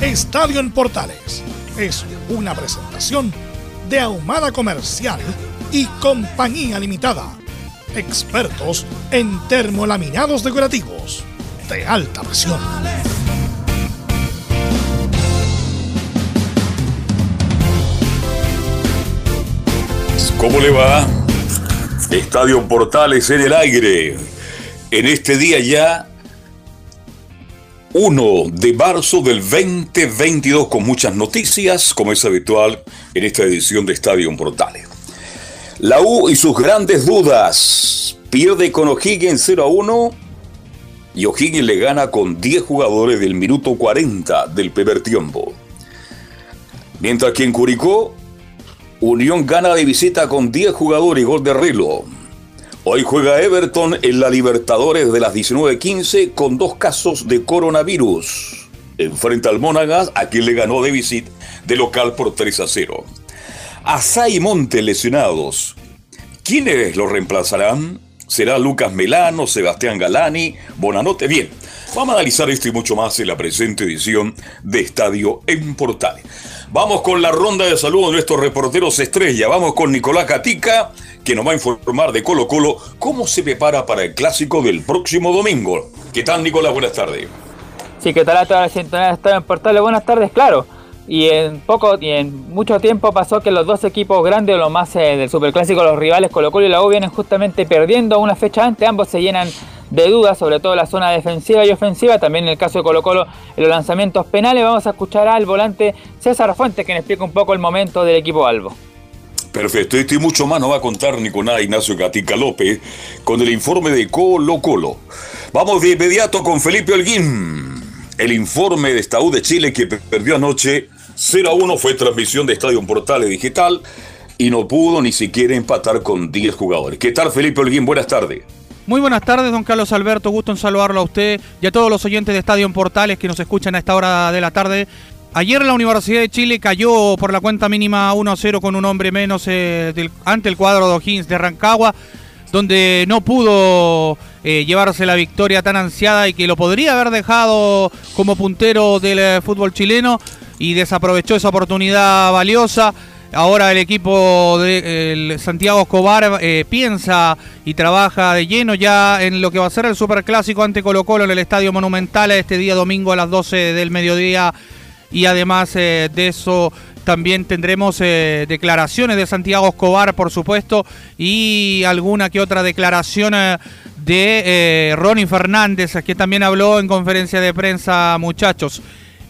Estadio en Portales es una presentación de Ahumada Comercial y Compañía Limitada. Expertos en termolaminados decorativos de alta presión. ¿Cómo le va? Estadio Portales en el aire. En este día ya 1 de marzo del 2022 con muchas noticias, como es habitual en esta edición de Estadio Portales. La U y sus grandes dudas. Pierde con O'Higgins 0 a 1 y O'Higgins le gana con 10 jugadores del minuto 40 del primer tiempo. Mientras que en Curicó, Unión gana de visita con 10 jugadores y gol de Rilo. Hoy juega Everton en la Libertadores de las 19:15 con dos casos de coronavirus. Enfrenta al Mónagas, a quien le ganó de visita de local por 3 a 0. Asai y Monte lesionados. ¿Quiénes los reemplazarán? ¿Será Lucas Melano, Sebastián Galani, Bonanote? Bien, vamos a analizar esto y mucho más en la presente edición de Estadio en Portales. Vamos con la ronda de saludos de nuestros reporteros estrella. Vamos con Nicolás Catica que nos va a informar de Colo Colo cómo se prepara para el clásico del próximo domingo. ¿Qué tal, Nicolás? Buenas tardes. Sí, ¿qué tal a toda la sintonía de en Portales? Buenas tardes, claro. Y en poco y en mucho tiempo pasó que los dos equipos grandes, los más eh, del Superclásico, los rivales Colo Colo y la U, vienen justamente perdiendo una fecha antes. Ambos se llenan de dudas, sobre todo la zona defensiva y ofensiva. También en el caso de Colo Colo, en los lanzamientos penales. Vamos a escuchar al volante César Fuentes, que nos explica un poco el momento del equipo Albo. Perfecto, esto y mucho más nos va a contar Nicolás Ignacio Gatica López con el informe de Colo Colo. Vamos de inmediato con Felipe Holguín. El informe de Estaú de Chile que perdió anoche 0 a 1 fue transmisión de Estadio Portales Digital y no pudo ni siquiera empatar con 10 jugadores. ¿Qué tal Felipe Holguín? Buenas tardes. Muy buenas tardes, don Carlos Alberto. Gusto en saludarlo a usted y a todos los oyentes de Estadio Portales que nos escuchan a esta hora de la tarde. Ayer la Universidad de Chile cayó por la cuenta mínima 1-0 con un hombre menos eh, ante el cuadro de O'Higgins de Rancagua, donde no pudo eh, llevarse la victoria tan ansiada y que lo podría haber dejado como puntero del eh, fútbol chileno y desaprovechó esa oportunidad valiosa. Ahora el equipo de Santiago Escobar piensa y trabaja de lleno ya en lo que va a ser el Superclásico ante Colo Colo en el Estadio Monumental este día domingo a las 12 del mediodía y además eh, de eso también tendremos eh, declaraciones de Santiago Escobar, por supuesto, y alguna que otra declaración eh, de Ronnie Fernández, que también habló en conferencia de prensa, muchachos.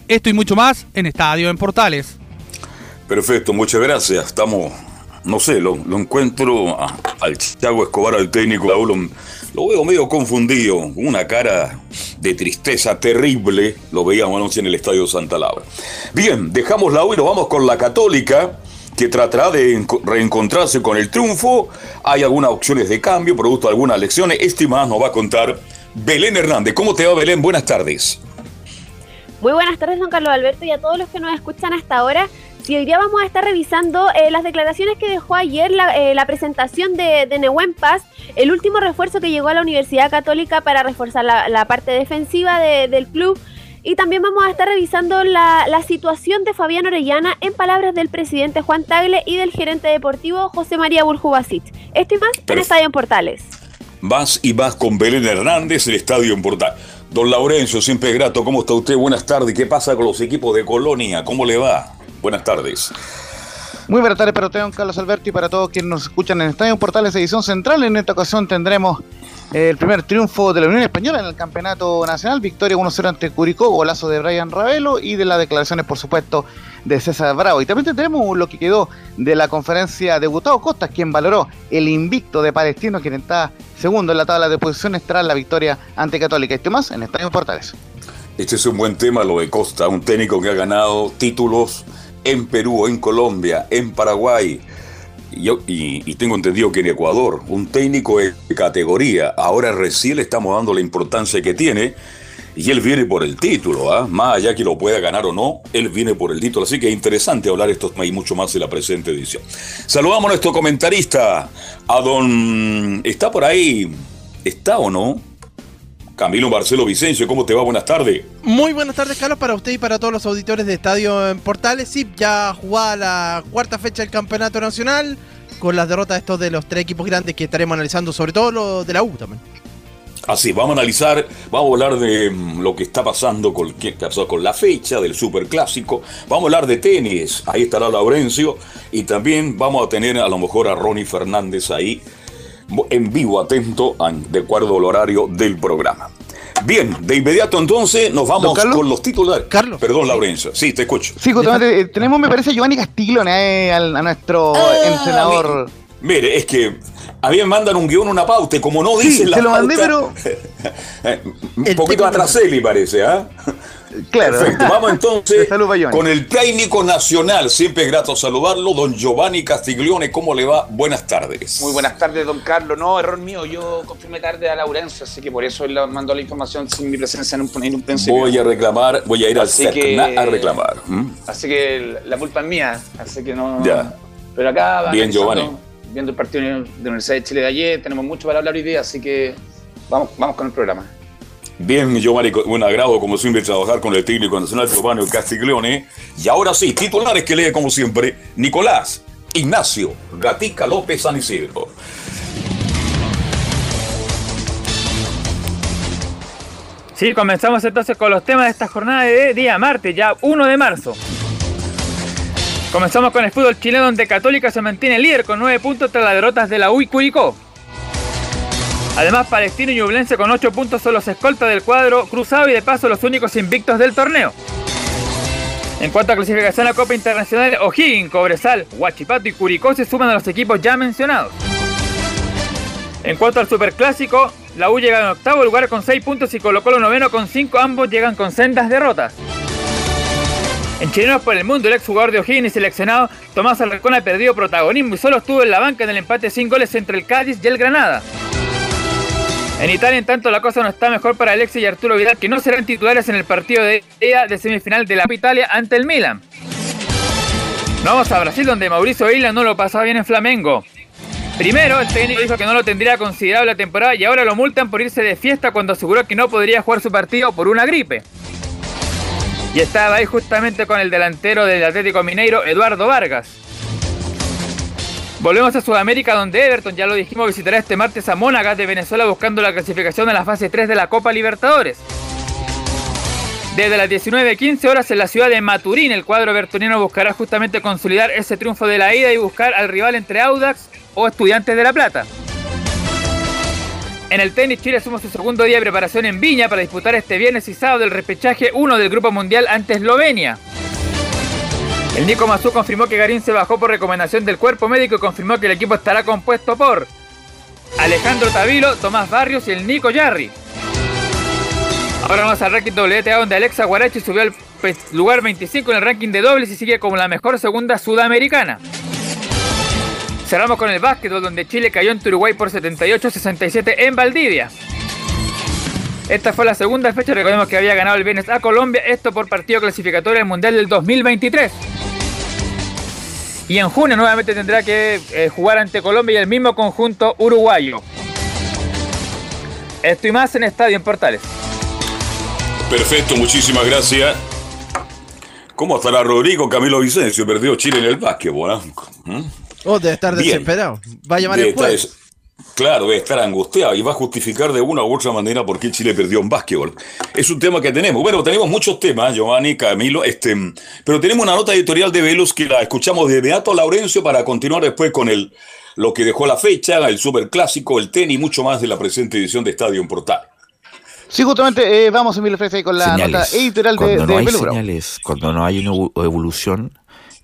Esto y mucho más en Estadio en Portales. Perfecto, muchas gracias. Estamos, no sé, lo, encuentro al Santiago Escobar, al técnico, de lo veo medio confundido, una cara de tristeza terrible. Lo veíamos anoche en el Estadio Santa Laura. Bien, dejamos la U y nos vamos con la Católica, que tratará de reencontrarse con el triunfo. Hay algunas opciones de cambio, producto de algunas lecciones. Este más nos va a contar Belén Hernández. ¿Cómo te va, Belén? Buenas tardes. Muy buenas tardes, don Carlos Alberto, y a todos los que nos escuchan hasta ahora. Y hoy día vamos a estar revisando eh, las declaraciones que dejó ayer la, eh, presentación de, de Paz, el último refuerzo que llegó a la Universidad Católica para reforzar la, parte defensiva del club. Y también vamos a estar revisando la, situación de Fabián Orellana en palabras del presidente Juan Tagle y del gerente deportivo José María Burjubasit. Esto y más en Estadio en Portales. Más y más con Belén Hernández, el Estadio en Portales. Don Laurencio, siempre grato, ¿cómo está usted? Buenas tardes. ¿Qué pasa con los equipos de Colonia? ¿Cómo le va? Buenas tardes. Muy buenas tardes para usted, don Carlos Alberto, y para todos quienes nos escuchan en Estadio Portales Edición Central. En esta ocasión tendremos el primer triunfo de la Unión Española en el Campeonato Nacional, victoria 1-0 ante Curicó, golazo de Brian Ravelo y de las declaraciones, por supuesto, de César Bravo. Y también tendremos lo que quedó de la conferencia de Gustavo Costas, quien valoró el invicto de Palestino, quien está segundo en la tabla de posiciones tras la victoria ante Católica. Esto más en Estadio Portales. Este es un buen tema, lo de Costa, un técnico que ha ganado títulos en Perú, en Colombia, en Paraguay. Y, tengo entendido que en Ecuador, un técnico de categoría, ahora recién le estamos dando la importancia que tiene, y él viene por el título, ¿ah? más allá que lo pueda ganar o no, él viene por el título, así que es interesante hablar esto y mucho más en la presente edición. Saludamos a nuestro comentarista, a don... ¿Está por ahí? ¿Está o no? Camilo Marcelo Vicencio, ¿cómo te va? Buenas tardes. Muy buenas tardes, Carlos, para usted y para todos los auditores de Estadio en Portales. Sí, ya jugada la cuarta fecha del Campeonato Nacional, con las derrotas de estos de los tres equipos grandes que estaremos analizando, sobre todo lo de la U también. Así, vamos a analizar, vamos a hablar de lo que está pasando con, qué pasó con la fecha del Superclásico, vamos a hablar de tenis, ahí estará Laurencio, y también vamos a tener a lo mejor a Ronnie Fernández ahí en vivo, atento, de acuerdo al horario del programa. Bien, de inmediato entonces nos vamos con los titulares. Carlos. Perdón, Laurencio. Sí, te escucho. Sí, justamente, tenemos, me parece, Giovanni Castiglione, eh, a, a, nuestro ah, entrenador. Mire, es que a mí me mandan un guion, una pauta, y como no dicen sí, la se lo pauta, mandé, pero... un poquito atraseli parece, ¿ah? ¿eh? Claro. Perfecto. Vamos entonces con el técnico nacional. Siempre es grato saludarlo, don Giovanni Castiglione. ¿Cómo le va? Buenas tardes. Muy buenas tardes, don Carlos. No, error mío. Yo confirmé tarde a Laurencio, así que por eso él mandó la información sin mi presencia en un, en un principio. Voy a reclamar, voy a ir al CERNA a reclamar. ¿Mm? Así que la culpa es mía. Así que no. Ya. Pero acá. Bien, Giovanni. Viendo el partido de la Universidad de Chile de ayer, tenemos mucho para hablar hoy día, así que vamos, vamos con el programa. Bien, Giovanni, buen agrado como siempre trabajar con el técnico nacional Giovanni Castiglione. Y ahora sí, titulares que lee como siempre Nicolás Ignacio Gatica López San Isidro. Sí, comenzamos entonces con los temas de esta jornada de día martes, ya 1 de marzo. Comenzamos con el fútbol chileno donde Católica se mantiene líder con 9 puntos tras las derrotas de la U y Curicó. Además, Palestino y Ñublense con 8 puntos son los escoltas del cuadro cruzado y de paso los únicos invictos del torneo. En cuanto a clasificación a la Copa Internacional, O'Higgins, Cobresal, Huachipato y Curicó se suman a los equipos ya mencionados. En cuanto al Superclásico, la U llega en octavo lugar con 6 puntos y Colo Colo noveno con 5, ambos llegan con sendas derrotas. En Chilenos por el Mundo, el exjugador de O'Higgins seleccionado Tomás Alarcón ha perdido protagonismo y solo estuvo en la banca en el empate sin goles entre el Cádiz y el Granada. En Italia, en tanto, la cosa no está mejor para Alexis y Arturo Vidal, que no serán titulares en el partido de día de semifinal de la Italia ante el Milan. Vamos a Brasil, donde Mauricio Isla no lo pasaba bien en Flamengo. Primero, el técnico dijo que no lo tendría considerado la temporada y ahora lo multan por irse de fiesta cuando aseguró que no podría jugar su partido por una gripe. Y estaba ahí justamente con el delantero del Atlético Mineiro, Eduardo Vargas. Volvemos a Sudamérica donde Everton, ya lo dijimos, visitará este martes a Mónagas de Venezuela buscando la clasificación a la fase 3 de la Copa Libertadores. Desde las 19.15 horas en la ciudad de Maturín, el cuadro evertoniano buscará justamente consolidar ese triunfo de la ida y buscar al rival entre Audax o Estudiantes de La Plata. En el tenis, Chile suma su segundo día de preparación en Viña para disputar este viernes y sábado el repechaje 1 del Grupo Mundial ante Eslovenia. El Nico Mazú confirmó que Garín se bajó por recomendación del cuerpo médico y confirmó que el equipo estará compuesto por Alejandro Tavilo, Tomás Barrios y el Nico Yarri. Ahora vamos al ranking WTA donde Alexa Guarachi subió al lugar 25 en el ranking de dobles y sigue como la mejor segunda sudamericana. Cerramos con el básquetbol donde Chile cayó en Uruguay por 78-67 en Valdivia. Esta fue la segunda fecha, recordemos que había ganado el viernes a Colombia, esto por partido clasificatorio del Mundial del 2023. Y en junio nuevamente tendrá que eh, jugar ante Colombia y el mismo conjunto uruguayo. Esto y más en Estadio en Portales. Perfecto, muchísimas gracias. ¿Cómo estará Rodrigo Camilo Vicencio? Perdió Chile en el básquetbol. ¿eh? Oh, debe estar Bien. desesperado. Va a llamar Debe el juez. estar- Claro, debe estar angustiado y va a justificar de una u otra manera por qué Chile perdió en básquetbol. Es un tema que tenemos. Bueno, tenemos muchos temas, Giovanni, Camilo, este, pero tenemos una nota editorial de Velus que la escuchamos de Beato Laurencio para continuar después con el, lo que dejó la fecha, el superclásico, el tenis y mucho más de la presente edición de Estadio en Portal. Sí, justamente eh, vamos, Emilio Fresa, con la nota editorial de, cuando de no hay Velus Bravo. señales, cuando no hay una evo- evolución,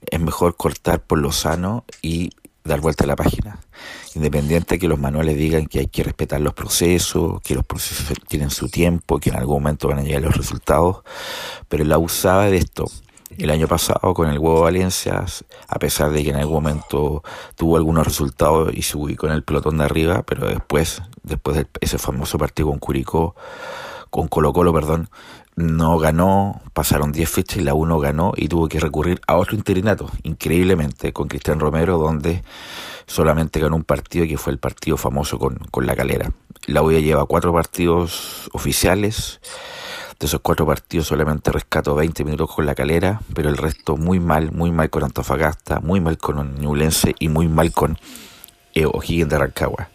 es mejor cortar por lo sano y dar vuelta a la página. Independiente que los manuales digan que hay que respetar los procesos, que los procesos tienen su tiempo, que en algún momento van a llegar los resultados, pero la usaba de esto. El año pasado con el huevo Valencia, a pesar de que en algún momento tuvo algunos resultados y se ubicó en el pelotón de arriba, pero después, después de ese famoso partido con Curicó, con Colo Colo, perdón, no ganó, pasaron 10 fechas y la 1 ganó y tuvo que recurrir a otro interinato, increíblemente, con Cristian Romero, donde solamente ganó un partido que fue el partido famoso con, con la calera. La U ya lleva cuatro partidos oficiales, de esos cuatro partidos solamente rescato 20 minutos con la calera, pero el resto muy mal, muy mal con Antofagasta, muy mal con Ñublense y muy mal con eh, O'Higgins de Rancagua.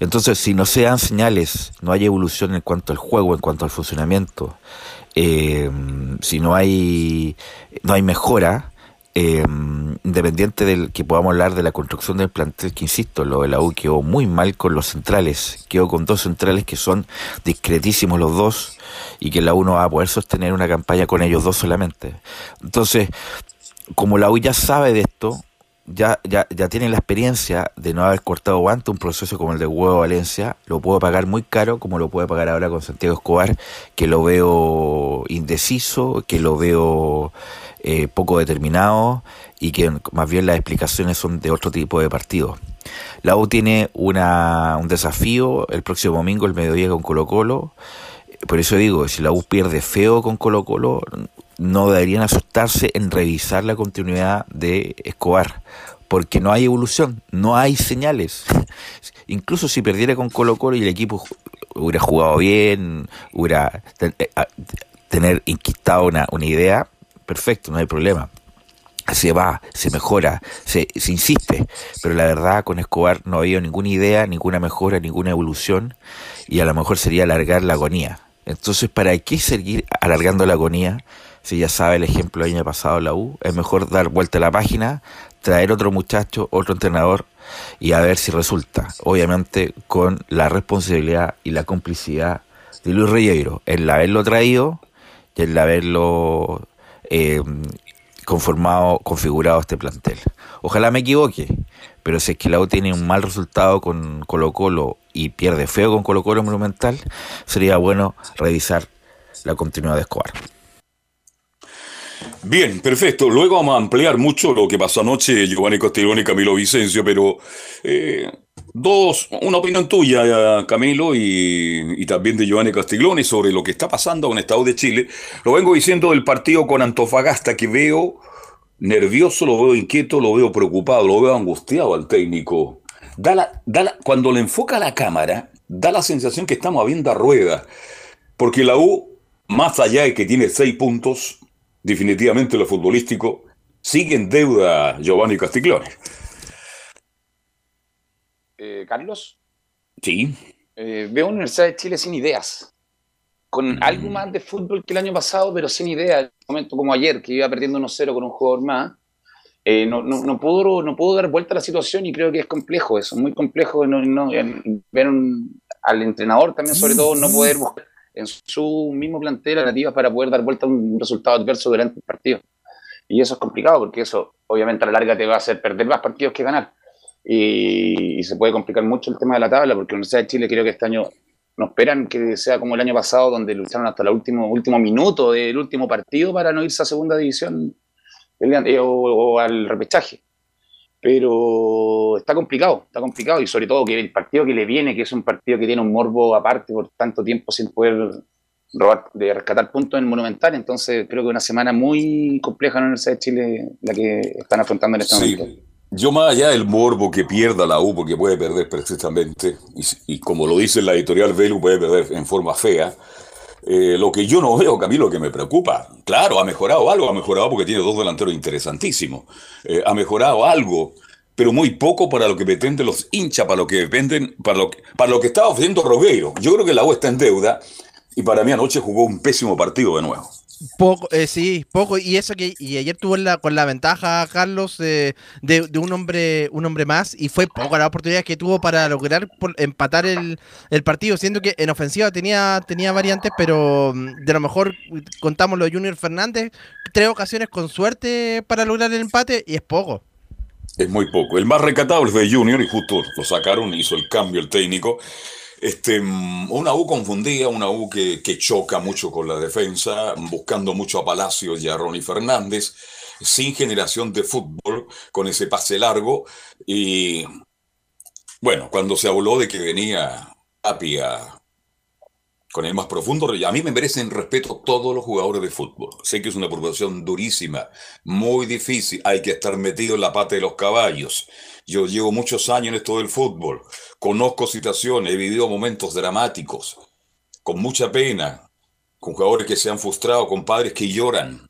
Entonces, si no se dan señales, no hay evolución en cuanto al juego, en cuanto al funcionamiento, eh, si no hay, no hay mejora, eh, independiente del que podamos hablar de la construcción del plantel, que insisto, lo de la U quedó muy mal con los centrales, quedó con dos centrales que son discretísimos los dos y que la U no va a poder sostener una campaña con ellos dos solamente. Entonces, como la U ya sabe de esto, ya, ya, ya tiene la experiencia de no haber cortado guante un proceso como el de Huevo Valencia, lo puedo pagar muy caro, como lo puede pagar ahora con Santiago Escobar, que lo veo indeciso, que lo veo eh, poco determinado y que más bien las explicaciones son de otro tipo de partidos. La U tiene una, un desafío el próximo domingo, el mediodía con Colo Colo. Por eso digo, si la U pierde feo con Colo Colo, no deberían asustarse en revisar la continuidad de Escobar, porque no hay evolución, no hay señales. Incluso si perdiera con Colo Colo y el equipo hubiera jugado bien, hubiera tener inquistado una, una idea, perfecto, no hay problema. Se va, se mejora, se, se insiste, pero la verdad con Escobar no había ninguna idea, ninguna mejora, ninguna evolución, y a lo mejor sería alargar la agonía. Entonces, ¿para qué seguir alargando la agonía? Si ya sabe el ejemplo del año pasado la U, es mejor dar vuelta a la página, traer otro muchacho, otro entrenador y a ver si resulta. Obviamente con la responsabilidad y la complicidad de Luis Reyero, el haberlo traído y el haberlo eh, conformado, configurado este plantel. Ojalá me equivoque, pero si es que la U tiene un mal resultado con Colo Colo y pierde feo con Colo Colo Monumental, sería bueno revisar la continuidad de Escobar. Bien, perfecto. Luego vamos a ampliar mucho lo que pasó anoche, Giovanni Castellón y Camilo Vicencio, pero eh, dos, una opinión tuya, Camilo, y, y, también de Giovanni Castiglione sobre lo que está pasando con Estado de Chile. Lo vengo diciendo del partido con Antofagasta, que veo nervioso, lo veo inquieto, lo veo preocupado, lo veo angustiado al técnico. Da la, da la, cuando le enfoca la cámara, da la sensación que estamos viendo a rueda, porque la U, más allá de que tiene seis puntos, definitivamente lo futbolístico sigue en deuda Giovanni Castiglione. Eh, Carlos. Sí. Eh, veo una Universidad de Chile sin ideas. Con mm. algo más de fútbol que el año pasado, pero sin ideas. Un momento como ayer, que iba perdiendo 1-0 con un jugador más. Eh, no, no, no, puedo, no puedo dar vuelta a la situación y creo que es complejo eso, muy complejo no, no, ver un, al entrenador también, sobre todo, no poder buscar en su mismo plantel alternativas para poder dar vuelta a un resultado adverso durante el partido. Y eso es complicado porque eso obviamente a la larga te va a hacer perder más partidos que ganar. Y, se puede complicar mucho el tema de la tabla porque la Universidad de Chile creo que este año no esperan que sea como el año pasado donde lucharon hasta el último, último minuto del último partido para no irse a segunda división o, o al repechaje pero está complicado, está complicado y sobre todo que el partido que le viene, que es un partido que tiene un morbo aparte por tanto tiempo sin poder robar, de rescatar puntos en Monumental, entonces creo que una semana muy compleja en la Universidad de Chile la que están afrontando en este sí. momento. Yo más allá del morbo que pierda la U, porque puede perder precisamente, y, y como lo dice la editorial Velu, puede perder en forma fea, eh, lo que yo no veo, Camilo, que me preocupa, claro, ha mejorado algo, ha mejorado porque tiene dos delanteros interesantísimos, eh, ha mejorado algo, pero muy poco para lo que pretenden los hinchas, para lo que venden, para lo que, para lo que estaba ofreciendo Rogueiro. Yo creo que la U está en deuda y para mí anoche jugó un pésimo partido de nuevo. Poco, eh, sí, poco. Y eso que y ayer tuvo la, con la ventaja, Carlos, de, de, un hombre un hombre más. Y fue poco la oportunidad que tuvo para lograr empatar el, el, partido. Siendo que en ofensiva tenía, tenía variantes, pero mm, de lo mejor contamos lo de Junior Fernández. Tres ocasiones con suerte para lograr el empate y es poco. Es muy poco. El más recatable fue Junior y justo lo sacaron, hizo el cambio el técnico. Este, una U confundida, una U que, que, choca mucho con la defensa, buscando mucho a Palacios y a Ronnie Fernández, sin generación de fútbol, con ese pase largo. Y bueno, cuando se habló de que venía Tapia con el más profundo, a mí me merecen respeto todos los jugadores de fútbol. Sé que es una profesión durísima, muy difícil, hay que estar metido en la pata de los caballos. Yo llevo muchos años en esto del fútbol, conozco situaciones, he vivido momentos dramáticos, con mucha pena, con jugadores que se han frustrado, con padres que lloran.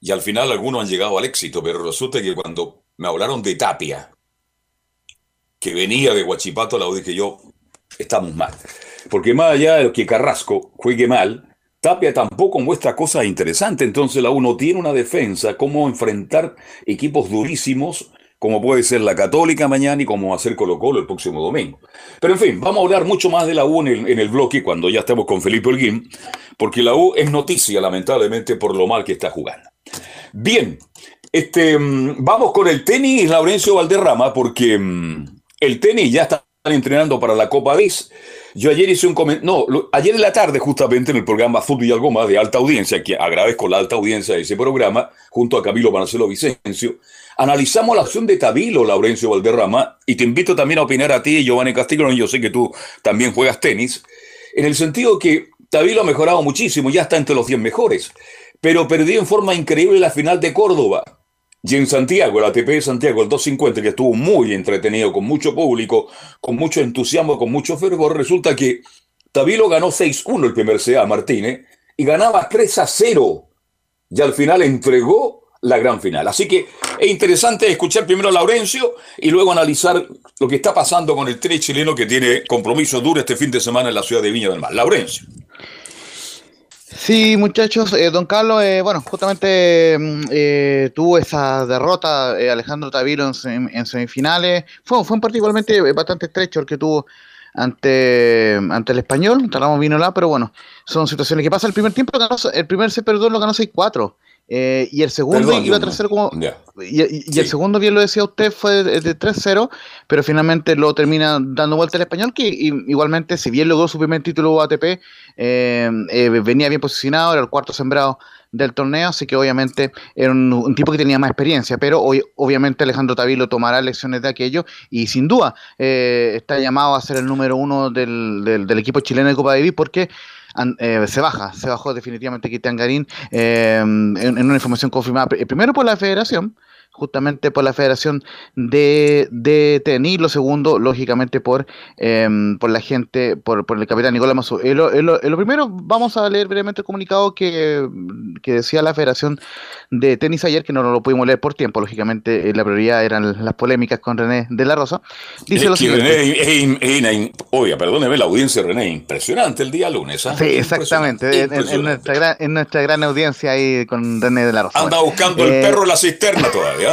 Y al final algunos han llegado al éxito, pero resulta que cuando me hablaron de Tapia, que venía de Huachipato, la dije yo, estamos mal. Porque más allá de que Carrasco juegue mal, Tapia tampoco muestra cosas interesantes. Entonces la uno tiene una defensa, cómo enfrentar equipos durísimos, como puede ser la Católica mañana y como va a ser Colo Colo el próximo domingo. Pero en fin, vamos a hablar mucho más de la U en el, en el bloque cuando ya estemos con Felipe Holguín, porque la U es noticia lamentablemente por lo mal que está jugando. Bien, este, mm, vamos con el tenis, Laurencio Valderrama, porque mm, el tenis ya está entrenando para la Copa Davis. Yo ayer hice un comentario, no, ayer en la tarde justamente en el programa Fútbol y algo más de alta audiencia, que agradezco la alta audiencia de ese programa, junto a Camilo Marcelo Vicencio, analizamos la opción de Tabilo, Laurencio Valderrama, y te invito también a opinar a ti, Giovanni Castillo, yo sé que tú también juegas tenis, en el sentido que Tabilo ha mejorado muchísimo, ya está entre los 10 mejores, pero perdió en forma increíble la final de Córdoba. Y en Santiago, el ATP de Santiago, el 250, que estuvo muy entretenido, con mucho público, con mucho entusiasmo, con mucho fervor, resulta que Tabilo ganó 6-1 el primer CA Martínez y ganaba 3-0. Y al final entregó la gran final. Así que es interesante escuchar primero a Laurencio y luego analizar lo que está pasando con el tren chileno que tiene compromiso duro este fin de semana en la ciudad de Viña del Mar. Laurencio. Sí, muchachos, eh, don Carlos, eh, bueno, justamente mm, eh, tuvo esa derrota Alejandro Tavilo en, semifinales. Fue, fue un particularmente bastante estrecho el que tuvo ante, ante el español. Talamos vino la, pero bueno, son situaciones que pasan. El primer tiempo, el primer se perdón lo ganó 6-4. Eh, y el segundo iba 3-0 como. Y, el segundo, bien lo decía usted, fue de, 3-0, pero finalmente lo termina dando vuelta el español, que igualmente, si bien logró su primer título ATP, eh, eh, venía bien posicionado, era el cuarto sembrado del torneo, así que obviamente era un, tipo que tenía más experiencia, pero hoy, obviamente Alejandro Tavilo tomará lecciones de aquello y sin duda está llamado a ser el número uno del, del, equipo chileno de Copa Davis porque eh, se baja, se bajó definitivamente Cristian Garín eh, en, en, una información confirmada primero por la federación, justamente por la Federación de, de Tenis, lo segundo, lógicamente, por, em, por la gente, por, por el capitán Nicolás Mazú. En lo, primero, vamos a leer brevemente el comunicado que, que, decía la Federación de Tenis ayer, que no lo pudimos leer por tiempo, lógicamente, eh, la prioridad eran las polémicas con René de la Rosa. Dice lo siguiente. René, obvia, perdóneme la audiencia, René, impresionante el día lunes. ¿ah? Sí, exactamente, En, nuestra gran, en nuestra gran audiencia ahí con René de la Rosa. Anda buscando el eh, perro en la cisterna todavía.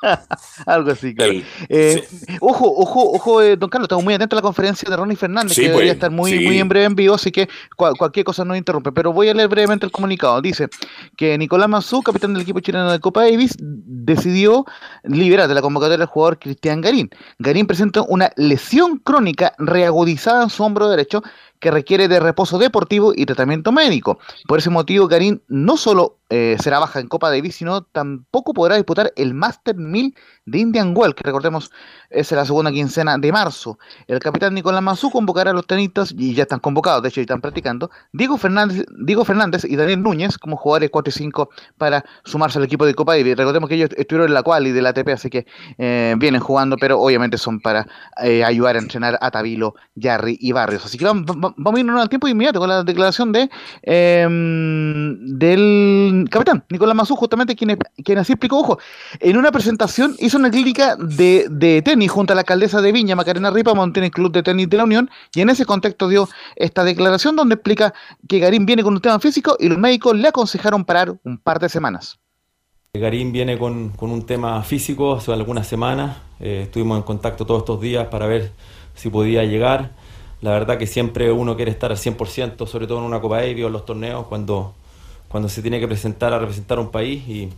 Algo así, claro. Eh, ojo, ojo, ojo, eh, don Carlos, estamos muy atentos a la conferencia de Ronnie Fernández, que debería pues, estar muy, muy en breve en vivo, así que cualquier cosa no interrumpe. Pero voy a leer brevemente el comunicado. Dice que Nicolás Mazú, capitán del equipo chileno de Copa Davis, decidió liberar de la convocatoria al jugador Cristian Garín. Garín presenta una lesión crónica reagudizada en su hombro derecho que requiere de reposo deportivo y tratamiento médico. Por ese motivo, Garín no solo eh, será baja en Copa Davis, sino tampoco podrá disputar el Master 1000 de Indian Well, que recordemos es la segunda quincena de marzo. El capitán Nicolás Mazú convocará a los tenistas, y ya están convocados, de hecho, ya están practicando, Diego Fernández, Diego Fernández y Daniel Núñez como jugadores 4 y 5 para sumarse al equipo de Copa Davis. Recordemos que ellos estuvieron en la cual y de la ATP, así que eh, vienen jugando, pero obviamente son para eh, ayudar a entrenar a Tabilo, Jarry y Barrios. Así que vamos, vamos a irnos al tiempo inmediato con la declaración de em, capitán Nicolás Mazú, justamente quien, quien así explicó, ojo, en una presentación hizo una clínica de, de tenis junto a la alcaldesa de Viña, Macarena Ripa, el Club de Tenis de la Unión, y en ese contexto dio esta declaración donde explica que Garín viene con un tema físico y los médicos le aconsejaron parar un par de semanas. Garín viene con, con un tema físico hace algunas semanas, eh, estuvimos en contacto todos estos días para ver si podía llegar. La verdad que siempre uno quiere estar al 100%, sobre todo en una Copa Davis o en los torneos, cuando, cuando se tiene que presentar a representar un país y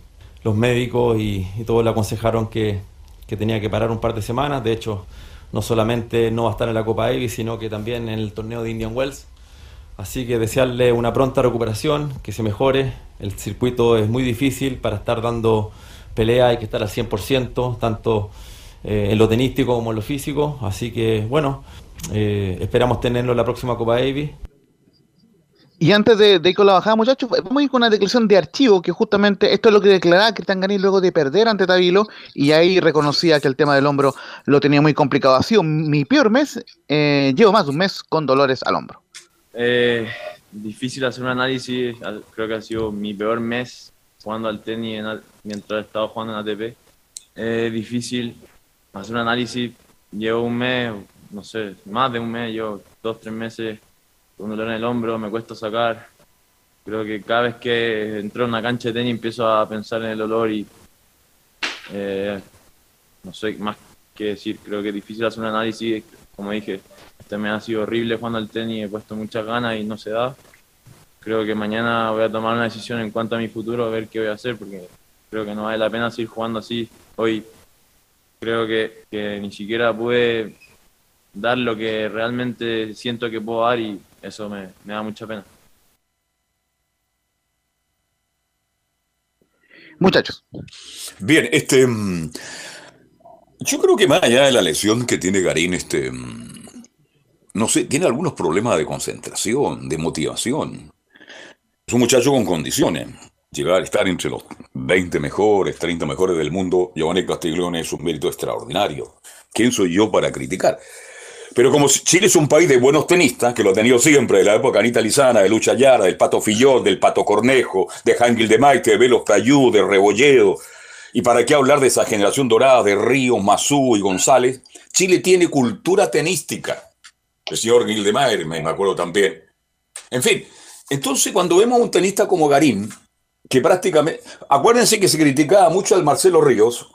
los médicos y, y todos le aconsejaron que, que tenía que parar un par de semanas. De hecho, no solamente no va a estar en la Copa Davis, sino que también en el torneo de Indian Wells. Así que desearle una pronta recuperación, que se mejore. El circuito es muy difícil para estar dando pelea, hay que estar al 100%, tanto eh, en lo tenístico como en lo físico. Así que, bueno, eh, esperamos tenerlo en la próxima Copa Davis. Y antes de, ir con la bajada, muchachos, vamos a ir con una declaración de archivo, que justamente esto es lo que declaraba Cristian Garín luego de perder ante Tabilo, y ahí reconocía que el tema del hombro lo tenía muy complicado. Ha sido mi peor mes, eh, llevo más de un mes con dolores al hombro. Eh, difícil hacer un análisis, creo que ha sido mi peor mes jugando al tenis mientras he estado jugando en ATP. Es difícil hacer un análisis, llevo un mes, no sé, más de un mes, llevo dos, tres meses con dolor en el hombro, me cuesta sacar. Creo que cada vez que entro en una cancha de tenis empiezo a pensar en el olor y eh, no sé más que decir. Creo que es difícil hacer un análisis, como dije, este me ha sido horrible jugando al tenis, he puesto muchas ganas y no se da. Creo que mañana voy a tomar una decisión en cuanto a mi futuro, a ver qué voy a hacer, porque creo que no vale la pena seguir jugando así. Hoy creo que, que ni siquiera pude dar lo que realmente siento que puedo dar y eso me, da mucha pena. Muchachos. Bien, este. Mm, yo creo que más allá de la lesión que tiene Garín, este. Mm, no sé, tiene algunos problemas de concentración, de motivación. Es un muchacho con condiciones. Llegar a estar entre los 20 mejores, 30 mejores del mundo, Giovanni Castiglione es un mérito extraordinario. ¿Quién soy yo para criticar? Pero como Chile es un país de buenos tenistas, que lo ha tenido siempre, de la época Anita Lizana, de Lucha Yara, del Pato Fillón, del Pato Cornejo, de Hangil de Maite, de Velos Cayú, de Rebolledo, y para qué hablar de esa generación dorada de Ríos, Mazú y González, Chile tiene cultura tenística. El señor Gildemeier, me acuerdo también. En fin, entonces cuando vemos a un tenista como Garín, que prácticamente, acuérdense que se criticaba mucho al Marcelo Ríos,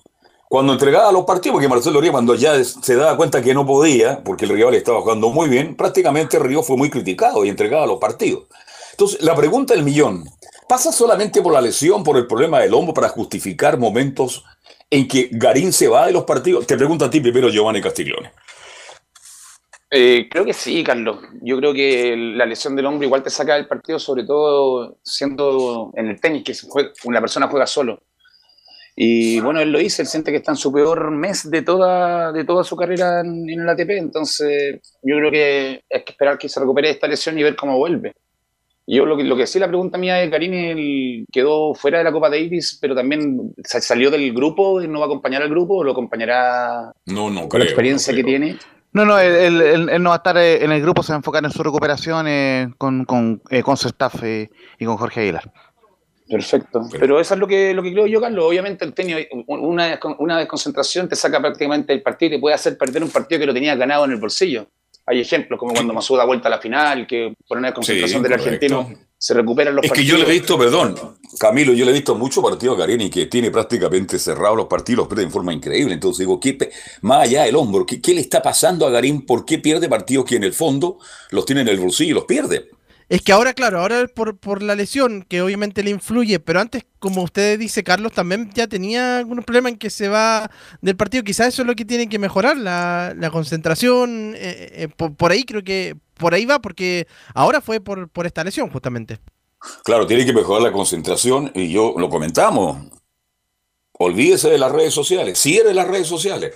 cuando entregaba los partidos, porque Marcelo Ríos cuando ya se daba cuenta que no podía, porque el rival estaba jugando muy bien, prácticamente Ríos fue muy criticado y entregaba los partidos. Entonces, la pregunta del millón, ¿pasa solamente por la lesión, por el problema del hombro, para justificar momentos en que Garín se va de los partidos? Te pregunto a ti primero, Giovanni Castiglione. Eh, creo que sí, Carlos. Yo creo que la lesión del hombro igual te saca del partido, sobre todo siendo en el tenis, que una persona juega solo. Y bueno, él lo dice, él siente que está en su peor mes de toda, de toda su carrera en, el ATP, entonces yo creo que hay que esperar que se recupere esta lesión y ver cómo vuelve. Yo lo que, lo que sí, la pregunta mía es, Karim quedó fuera de la Copa Davis, pero también salió del grupo, y no va a acompañar al grupo, o lo acompañará no, no, con la experiencia que tiene. No, no, él, no va a estar eh, en el grupo, se va a enfocar en su recuperación eh, con, con, eh, con, su staff y con Jorge Aguilar. Perfecto. Pero eso es lo que, lo que creo yo, Carlos. Obviamente el tenis, una, una desconcentración te saca prácticamente el partido y te puede hacer perder un partido que lo tenías ganado en el bolsillo. Hay ejemplos como cuando Masú da vuelta a la final, que por una desconcentración del argentino se recuperan los partidos. Es que yo le he visto, perdón, Camilo, yo le he visto muchos partidos a Garini que tiene prácticamente cerrados los partidos, los pierde en forma increíble. Entonces digo, ¿qué, más allá del hombro, ¿qué, ¿qué, le está pasando a Garín? ¿Por qué pierde partidos que en el fondo los tiene en el bolsillo y los pierde? Es que ahora, claro, ahora por, por la lesión, que obviamente le influye, pero antes, como usted dice, Carlos, también ya tenía algunos problemas en que se va del partido. Quizás eso es lo que tiene que mejorar, la, la concentración. Eh, eh, por, ahí creo que por ahí va, porque ahora fue por, por esta lesión, justamente. Claro, tiene que mejorar la concentración, y yo lo comentamos. Olvídese de las redes sociales, cierre las redes sociales.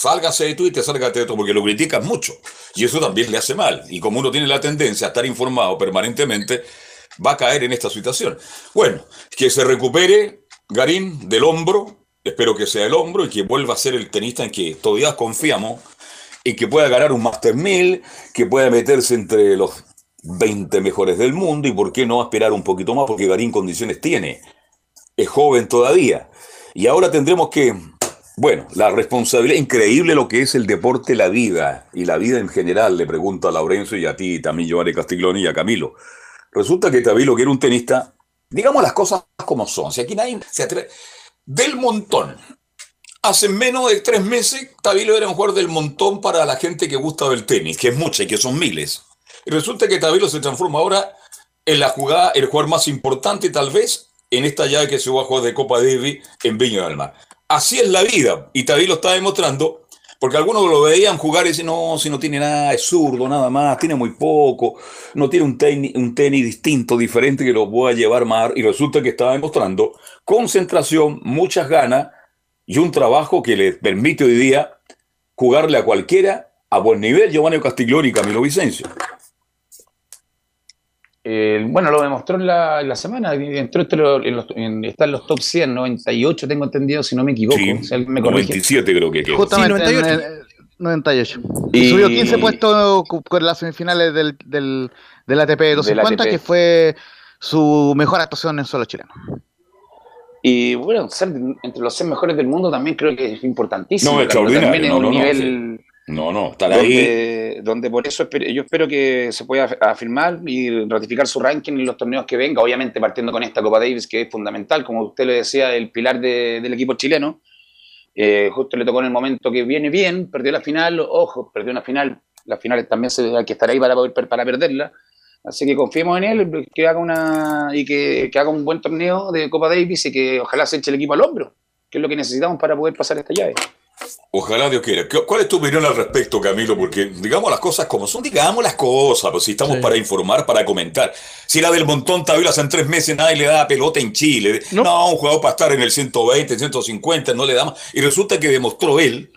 Sálgase de Twitter, sálgate de esto, porque lo critican mucho. Y eso también le hace mal. Y como uno tiene la tendencia a estar informado permanentemente, va a caer en esta situación. Bueno, que se recupere Garín del hombro, espero que sea el hombro, y que vuelva a ser el tenista en que todavía confiamos y que pueda ganar un Master 1000, que pueda meterse entre los 20 mejores del mundo y por qué no aspirar un poquito más porque Garín condiciones tiene. Es joven todavía. Y ahora tendremos que, bueno, la responsabilidad, increíble lo que es el deporte, la vida y la vida en general, le pregunto a Laurencio y a ti también, Giovanni Castiglioni y a Camilo. Resulta que Tabilo, que era un tenista, digamos las cosas como son, si aquí nadie se atreve, del montón. Hace menos de tres meses, Tabilo era un jugador del montón para la gente que gusta del tenis, que es mucha y que son miles. Y resulta que Tabilo se transforma ahora en la jugada, el jugador más importante tal vez en esta llave que se va a jugar de Copa Davis en Viña del Mar. Así es la vida, y Tabilo está demostrando, porque algunos lo veían jugar y decían, no, si no tiene nada, es zurdo, nada más, tiene muy poco, no tiene un tenis, un tenis distinto, diferente que lo pueda llevar más, y resulta que está demostrando concentración, muchas ganas y un trabajo que le permite hoy día jugarle a cualquiera a buen nivel, Giovanni Castiglioni y Camilo Vicencio. Eh, bueno, lo demostró en la, en la semana, entró entre los, en los, en- está en los top 100, 98 tengo entendido, si no me equivoco. Sí, me corrige. 97 creo que quedó. Justamente Sí, en 98. el- 98. Y- Y subió 15 puestos con las semifinales del, del, del ATP 250, ATP. que fue su mejor actuación en suelo chileno. Y bueno, ser entre los 100 mejores del mundo también creo que es importantísimo. No, extraordinario, También es no, un no, no, nivel No, no, estar ahí. donde, por eso esper- yo espero que se pueda af- afirmar y ratificar su ranking en los torneos que venga, obviamente partiendo con esta Copa Davis que es fundamental, como usted le decía, el pilar de- del equipo chileno. Eh, justo le tocó en el momento que viene bien, perdió la final, ojo, perdió una final, las finales también se, hay que estar ahí para, para perderla. Así que confiemos en él, que haga una y que, que haga un buen torneo de Copa Davis y que ojalá se eche el equipo al hombro, que es lo que necesitamos para poder pasar esta llave. Ojalá Dios quiera. ¿Qué- ¿Cuál es tu opinión al respecto, Camilo? Porque digamos las cosas como son, digamos las cosas, pues si estamos Sí. para informar, para comentar. Si la del montón Tabilo hace en tres meses nadie le da pelota en Chile. No. No. un jugador para estar en el 120, 150, no le da más. Y resulta que demostró él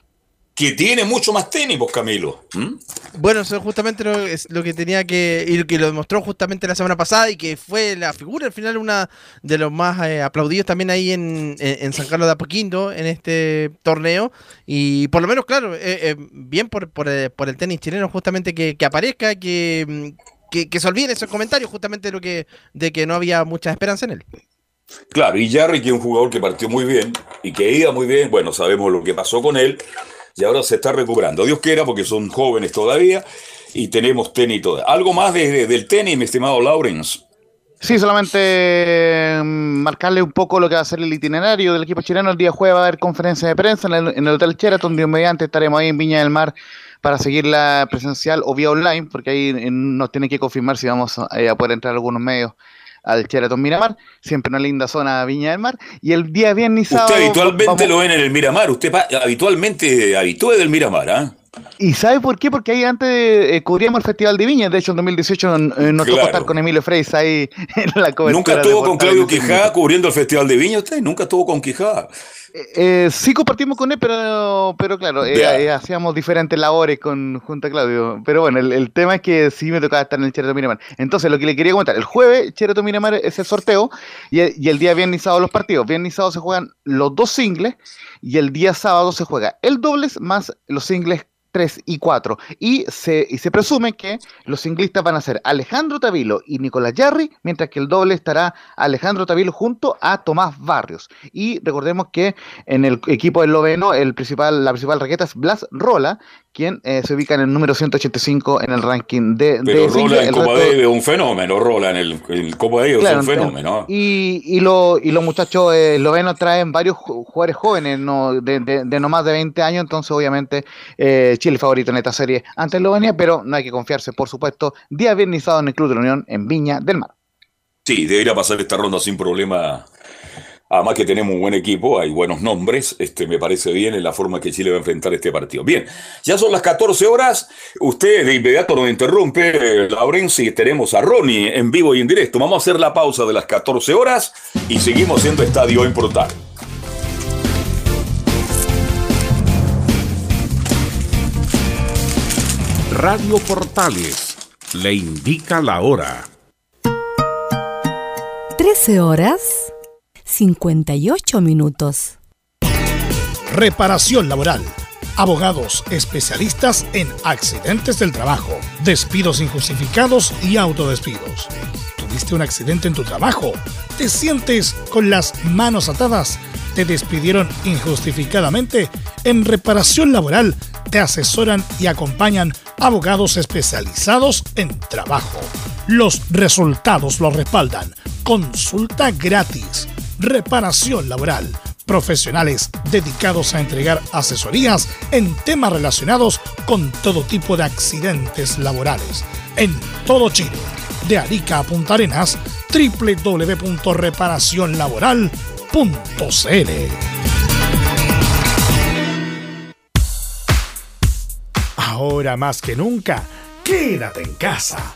que tiene mucho más tenis, pues, Camilo. ¿Mm? Bueno, eso justamente lo, es lo que tenía que. y lo que lo demostró justamente la semana pasada y que fue la figura al final, una de los más eh, aplaudidos también ahí en, en- en San Carlos de Apoquindo en este torneo. Y por lo menos, claro, eh, eh, bien por, por, eh, por el tenis chileno, justamente que, que aparezca, que, mm, que, que se olviden esos comentarios, justamente de lo que, de que no había mucha esperanza en él. Claro, y Jarry, que es un jugador que partió muy bien y que iba muy bien, bueno, sabemos lo que pasó con él y ahora se está recuperando. Dios quiera, porque son jóvenes todavía y tenemos tenis todo. Algo más de- de- del tenis, mi estimado Lawrence. Sí, solamente mm, marcarle un poco lo que va a ser el itinerario del equipo chileno. El día jueves va a haber conferencia de prensa en el, Hotel Sheraton. Dios mediante estaremos ahí en Viña del Mar para seguirla presencial o vía online, porque ahí eh, nos tiene que confirmar si vamos a, a poder entrar algunos medios al Sheraton Miramar. Siempre una linda zona Viña del Mar. Y el día viernes y sábado. Usted habitualmente vamos- lo ven en el Miramar, usted habitualmente habitúe del Miramar, ¿ah? ¿Y sabe por qué? Porque ahí antes eh, cubríamos el Festival de Viña. De hecho, en 2018 eh, nos tocó estar con Emilio Freis ahí en la cobertura. Nunca estuvo con Claudio. Quijada cubriendo el Festival de Viña, usted nunca estuvo con Quijada. Eh, sí compartimos con él, pero, pero claro, eh, eh, hacíamos diferentes labores con, junto a Claudio. Pero bueno, el, el tema es que sí me tocaba estar en el Chereto Miramar. Entonces, lo que le quería comentar, el jueves Chereto Miramar es el sorteo y, el- y el día viernes y sábado los partidos. Viernes y sábado se juegan los dos singles y el día sábado se juega el dobles más los singles 3 y 4. Y se, y se presume que los singlistas van a ser Alejandro Tavilo y Nicolás Yarri, mientras que el doble estará Alejandro Tavilo junto a Tomás Barrios. Y recordemos que en el equipo esloveno el principal, la principal raqueta es Blas Rola, quien eh, se ubica en el número 185 en el ranking de, Pero de en El Copa resto- Davis es un fenómeno, Rola en el, el Copa Davis Claro, es un en- fenómeno. Y, y, lo- y los muchachos eh, eslovenos traen varios ju- jugadores jóvenes, no, de, de, de no más de 20 años, entonces obviamente eh, Chile favorito en esta serie ante Eslovenia, pero no hay que confiarse, por supuesto, día viernes en el Club de la Unión en Viña del Mar. Sí, debería pasar esta ronda sin problema. Además que tenemos un buen equipo, hay buenos nombres, este, me parece bien en la forma que Chile va a enfrentar este partido. Bien, ya son las 14 horas, usted de inmediato nos interrumpe, Laurenci, tenemos a Ronnie en vivo y en directo. Vamos a hacer la pausa de las 14 horas y seguimos siendo Estadio en Portal. Radio Portales le indica la hora. 13 horas 58 minutos. Reparación laboral, Abogados especialistas en accidentes del trabajo, despidos injustificados y autodespidos. ¿Tuviste un accidente en tu trabajo? ¿Te sientes con las manos atadas? ¿Te despidieron injustificadamente? En reparación laboral te asesoran y acompañan abogados especializados en trabajo. Los resultados lo respaldan. Consulta gratis. Reparación laboral profesionales dedicados a entregar asesorías en temas relacionados con todo tipo de accidentes laborales en todo Chile. De Arica a Punta Arenas, www.reparacionlaboral.cl. Ahora más que nunca, quédate en casa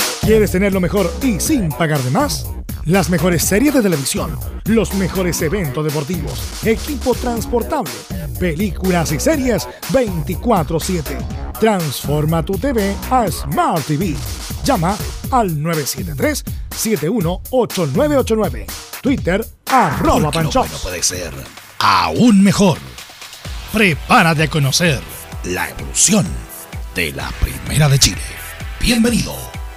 ¿Quieres tener lo mejor y sin pagar de más? Las mejores series de televisión, los mejores eventos deportivos, equipo transportable, películas y series 24/7. Transforma tu TV a Smart TV. Llama al 973-718989. Twitter arroba panchos. puede ser aún mejor. Prepárate a conocer la evolución de la Primera de Chile. Bienvenido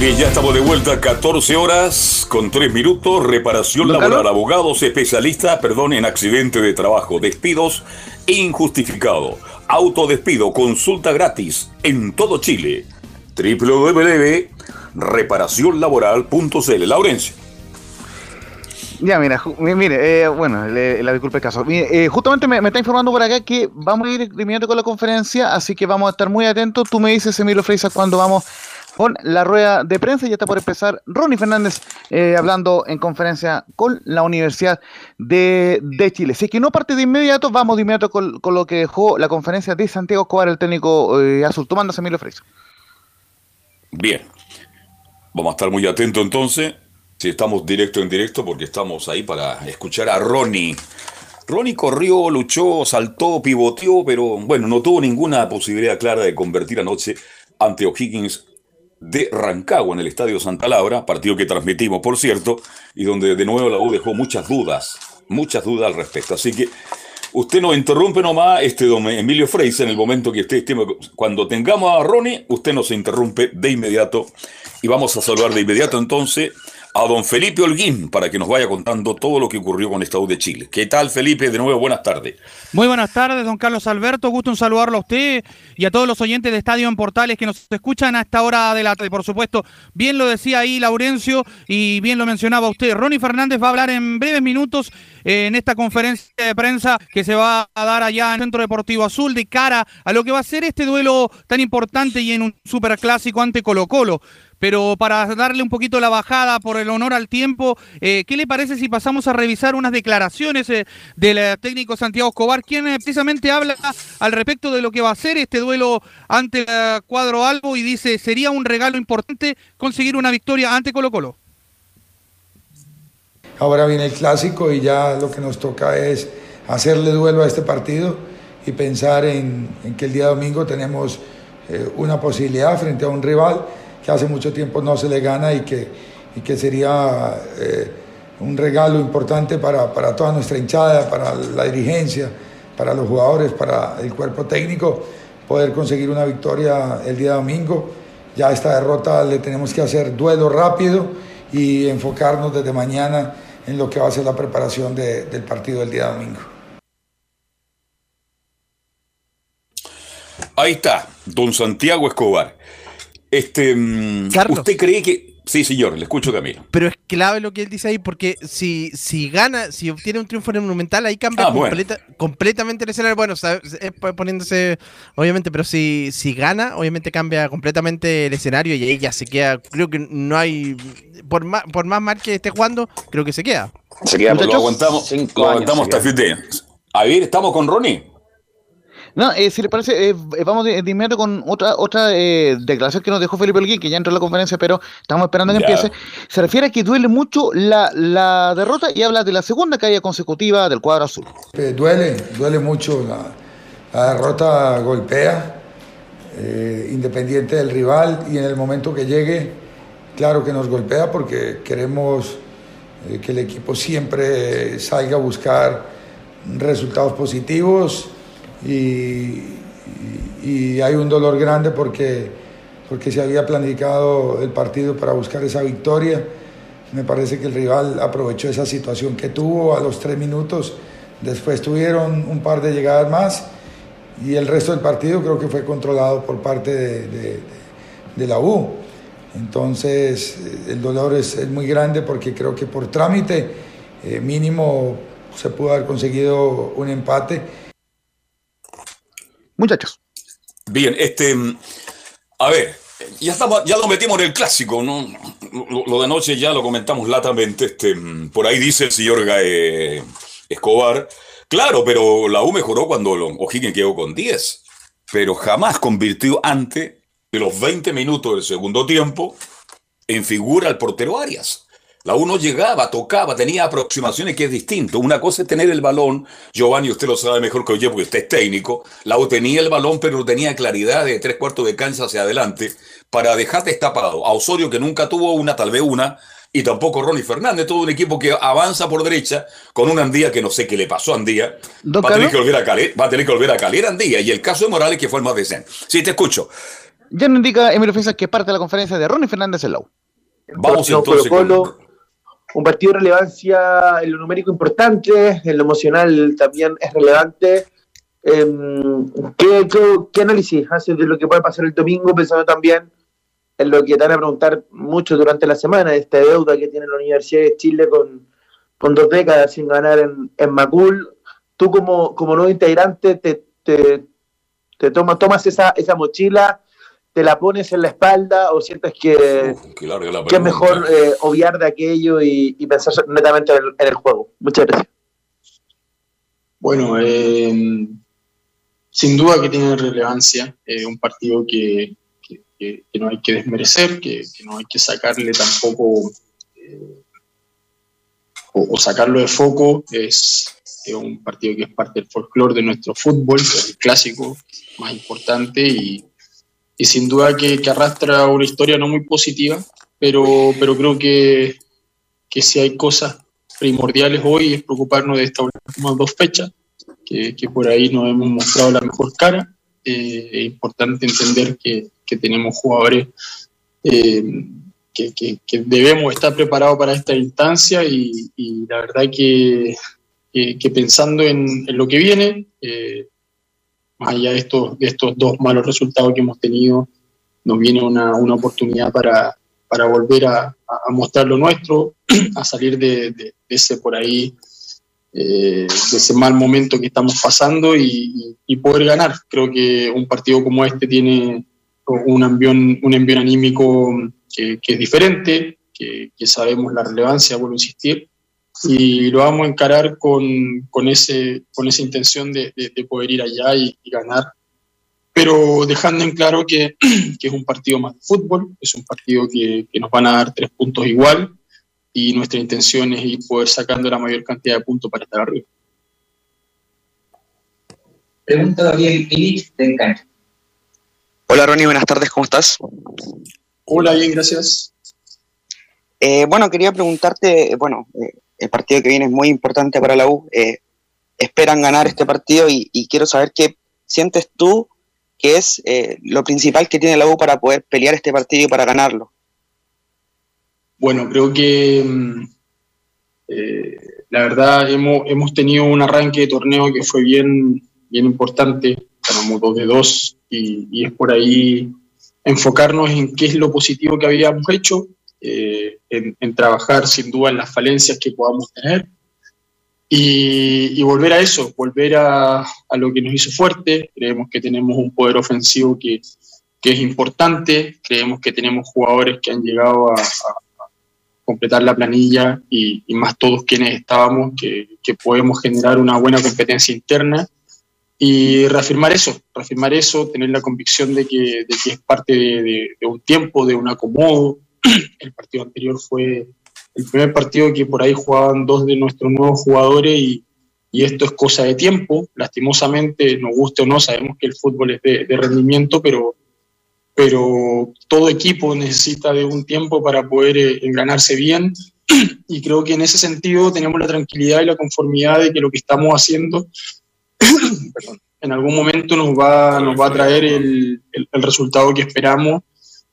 Y ya estamos de vuelta, 14 horas con 3 minutos. Reparación laboral, abogados especialistas, perdón, en accidente de trabajo, despidos injustificado, autodespido, consulta gratis en todo Chile. www.reparacionlaboral.cl. Laurencio. Ya, mira, mire, eh, bueno, la disculpa el caso. Eh, justamente me, está informando por acá que vamos a ir de con la conferencia, así que vamos a estar muy atentos. Tú me dices, Emilio Freisa, cuando vamos con la rueda de prensa. Ya está por empezar Ronnie Fernández eh, hablando en conferencia con la Universidad de, Chile. Si es que no parte de inmediato, vamos de inmediato con, lo que dejó la conferencia de Santiago Escobar, el técnico azul. Tomándose Emilio. Bien. Vamos a estar muy atentos entonces. Sí, estamos directo en directo porque estamos ahí para escuchar a Ronnie. Ronnie corrió, luchó, saltó, pivoteó, pero bueno, no tuvo ninguna posibilidad clara de convertir anoche ante O'Higgins de Rancagua en el Estadio Santa Laura, partido que transmitimos, por cierto, y donde de nuevo la U dejó muchas dudas, muchas dudas al respecto. Así que usted nos interrumpe nomás, este don Emilio Freise, en el momento que esté, cuando tengamos a Ronnie, usted nos interrumpe de inmediato y vamos a saludar de inmediato entonces a don Felipe Holguín para que nos vaya contando todo lo que ocurrió con Estado de Chile. ¿Qué tal, Felipe? De nuevo, buenas tardes. Muy buenas tardes, don Carlos Alberto. Gusto en saludarlo a usted y a todos los oyentes de Estadio en Portales que nos escuchan a esta hora de la tarde. Por supuesto, bien lo decía ahí Laurencio y bien lo mencionaba usted. Ronnie Fernández va a hablar en breves minutos eh, en esta conferencia de prensa que se va a dar allá en el Centro Deportivo Azul de cara a lo que va a ser este duelo tan importante y en un superclásico ante Colo Colo. Pero para darle un poquito la bajada por el honor al tiempo, eh, ¿qué le parece si pasamos a revisar unas declaraciones eh, del eh, técnico Santiago Escobar, quien precisamente habla al respecto de lo que va a ser este duelo ante cuadro Albo y dice, sería un regalo importante conseguir una victoria ante Colo Colo? Ahora viene el clásico y ya lo que nos toca es hacerle duelo a este partido y pensar en, en que el día domingo tenemos una posibilidad frente a un rival que hace mucho tiempo no se le gana y que, y que sería eh, un regalo importante para, para, toda nuestra hinchada, para la dirigencia, para los jugadores, para el cuerpo técnico, poder conseguir una victoria el día domingo. Ya esta derrota le tenemos que hacer duelo rápido y enfocarnos desde mañana en lo que va a ser la preparación de, del partido del día domingo. Ahí está, don Santiago Escobar. Este, mm, ¿Usted cree que.? Sí, señor, le escucho Camilo. Pero es clave lo que él dice ahí, porque si, si gana, si obtiene un triunfo en el Monumental, ahí cambia Ah, completamente el escenario. Bueno, es poniéndose, obviamente, pero si, si gana, obviamente cambia completamente el escenario y ahí ya se queda. Creo que no hay. Por más, por más mal que esté jugando, creo que se queda. Se queda, lo aguantamos, lo aguantamos hasta fin de. A ver, estamos con Ronnie. No, eh, si le parece, eh, eh, vamos de, de, inmediato con otra otra eh, declaración que nos dejó Felipe Olguín, que ya entró en la conferencia, pero estamos esperando que empiece. Se refiere a que duele mucho la, la, derrota y habla de la segunda caída consecutiva del cuadro azul. duele, duele mucho la, la derrota, golpea, independiente del rival, y en el momento que llegue, claro que nos golpea porque queremos que el equipo siempre salga a buscar resultados positivos y, y, hay un dolor grande porque, porque se había planificado el partido para buscar esa victoria. Me parece que el rival aprovechó esa situación que tuvo a los tres minutos. Después tuvieron un par de llegadas más y el resto del partido creo que fue controlado por parte de, de, la U. Entonces el dolor es, es, muy grande porque creo que por trámite eh, mínimo se pudo haber conseguido un empate muchachos. Bien, este, a ver, ya estamos, ya lo metimos en el clásico, ¿no? Lo, de anoche ya lo comentamos latamente, este, por ahí dice el señor eh, Escobar, claro, pero la U mejoró cuando O'Higgins quedó con 10, pero jamás convirtió antes de los 20 minutos del segundo tiempo en figura al portero Arias. La uno llegaba, tocaba, tenía aproximaciones que es distinto. Una cosa es tener el balón, Giovanni, usted lo sabe mejor que yo porque usted es técnico. La U tenía el balón, pero no tenía claridad de tres cuartos de cancha hacia adelante para dejar destapado a Osorio, que nunca tuvo una, tal vez una, y tampoco Ronnie Fernández, todo un equipo que avanza por derecha con un Andía que no sé qué le pasó a Andía. Va a, tener que volver a caler, va a tener que volver a Andía. Y el caso de Morales, que fue el más decente. Sí, te escucho. Ya nos indica Emilio Fiesa que parte de la conferencia de Ronnie Fernández en la U. Vamos entonces con un partido de relevancia en lo numérico importante, en lo emocional también es relevante. Em, ¿qué, qué, análisis haces de lo que puede pasar el domingo, pensando también en lo que te van a preguntar mucho durante la semana, esta deuda que tiene la Universidad de Chile con, con dos décadas sin ganar en, en Macul? Tú como, como nuevo integrante te, te, te tomas, tomas esa, esa mochila te la pones en la espalda o sientes que, que es mejor eh, obviar de aquello y, y pensar netamente en el, juego. Muchas gracias. Bueno, eh, sin duda que tiene relevancia, eh, un partido que, que, no hay que desmerecer, que, no hay que sacarle tampoco o, o, sacarlo de foco, es, un partido que es parte del folclore de nuestro fútbol, el clásico más importante y y sin duda que, arrastra una historia no muy positiva, pero, pero creo que, que si hay cosas primordiales hoy es preocuparnos de estas últimas dos fechas, que, por ahí nos hemos mostrado la mejor cara. Eh, es importante entender que, tenemos jugadores eh, que, que, debemos estar preparados para esta instancia y, la verdad que, que pensando en, lo que viene, eh, más allá de estos, de estos dos malos resultados que hemos tenido, nos viene una, una oportunidad para, para volver a, mostrar lo nuestro, a salir de, ese por ahí, eh, de ese mal momento que estamos pasando y, poder ganar. Creo que un partido como este tiene un envión, un anímico que, es diferente, que, sabemos la relevancia, vuelvo a insistir, y lo vamos a encarar con, con, ese, con esa intención de, de, poder ir allá y, ganar, pero dejando en claro que, que, es un partido más de fútbol, es un partido que, que, nos van a dar tres puntos igual y nuestra intención es ir poder sacando la mayor cantidad de puntos para estar arriba. Pregunta Gabriel Illich de Encanto. Hola Ronnie, buenas tardes, ¿cómo estás? Hola, bien, gracias. Eh, bueno, quería preguntarte, bueno, eh, el partido que viene es muy importante para la U. Eh, esperan ganar este partido y, quiero saber qué sientes tú que es lo principal que tiene la U para poder pelear este partido y para ganarlo. Bueno, creo que mm, la verdad hemos, hemos tenido un arranque de torneo que fue bien, bien importante, ganamos dos de dos y, es por ahí enfocarnos en qué es lo positivo que habíamos hecho, eh, en, trabajar sin duda en las falencias que podamos tener y, volver a eso, volver a, lo que nos hizo fuerte. Creemos que tenemos un poder ofensivo que, es importante, creemos que tenemos jugadores que han llegado a, completar la planilla y, más todos quienes estábamos, que, que podemos generar una buena competencia interna y reafirmar eso, reafirmar eso, tener la convicción de que, de que es parte de, un tiempo, de un acomodo. El partido anterior fue el primer partido que por ahí jugaban dos de nuestros nuevos jugadores y, y esto es cosa de tiempo. Lastimosamente, nos guste o no, sabemos que el fútbol es de, rendimiento, pero, pero todo equipo necesita de un tiempo para poder eh, engranarse bien. Y creo que en ese sentido tenemos la tranquilidad y la conformidad de que lo que estamos haciendo en algún momento nos va, nos va a traer el, el, resultado que esperamos.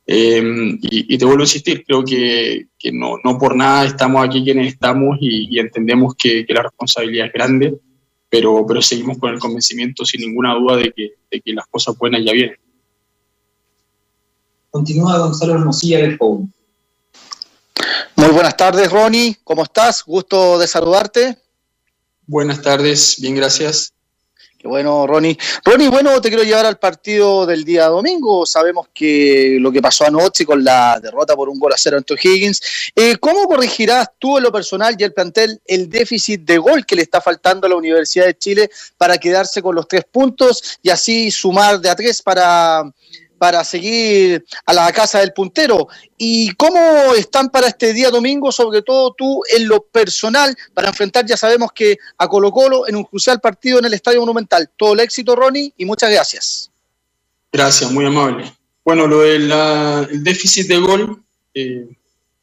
Eh, y, te vuelvo a insistir, creo que, que no, no, por nada estamos aquí quienes estamos y, entendemos que, que, la responsabilidad es grande, pero, pero seguimos con el convencimiento sin ninguna duda de que, de que las cosas buenas ya vienen. Continúa Gonzalo Hermosilla del POU. Muy buenas tardes, Ronnie. ¿Cómo estás? Gusto de saludarte. Buenas tardes, bien, gracias. Qué bueno, Ronnie. Ronnie, bueno, te quiero llevar al partido del día domingo. Sabemos que lo que pasó anoche con la derrota por un gol a cero ante Higgins. Eh, ¿Cómo corregirás tú en lo personal y el plantel el déficit de gol que le está faltando a la Universidad de Chile para quedarse con los tres puntos y así sumar de a tres para para seguir a la casa del puntero. ¿Y cómo están para este día domingo, sobre todo tú en lo personal, para enfrentar, ya sabemos que a Colo Colo en un crucial partido en el Estadio Monumental? Todo el éxito, Ronnie, y muchas gracias. Gracias, muy amable. Bueno, lo del déficit de gol, eh,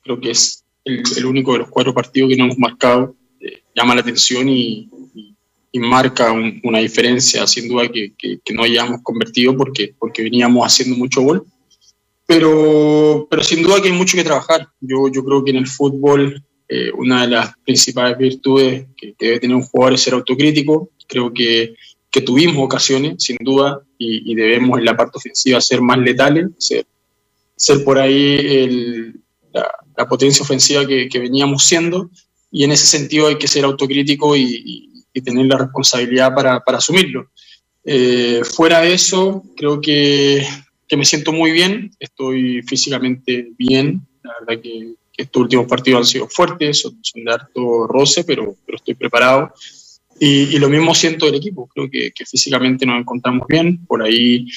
creo que es el, único de los cuatro partidos que no hemos marcado. Eh, llama la atención y, y marca una diferencia, sin duda, que, que, no hayamos convertido porque, porque veníamos haciendo mucho gol. Pero, pero sin duda que hay mucho que trabajar. Yo, yo creo que en el fútbol eh, una de las principales virtudes que, debe tener un jugador es ser autocrítico. Creo que, que tuvimos ocasiones, sin duda, y, debemos en la parte ofensiva ser más letales, ser, ser por ahí el, la, potencia ofensiva que, que, veníamos siendo. Y en ese sentido hay que ser autocrítico y y tener la responsabilidad para, para asumirlo. Eh, fuera de eso, creo que, que, me siento muy bien, estoy físicamente bien, la verdad que, estos últimos partidos han sido fuertes, son, de harto roce, pero, pero estoy preparado. Y, y, lo mismo siento del equipo, creo que, que físicamente nos encontramos bien, por ahí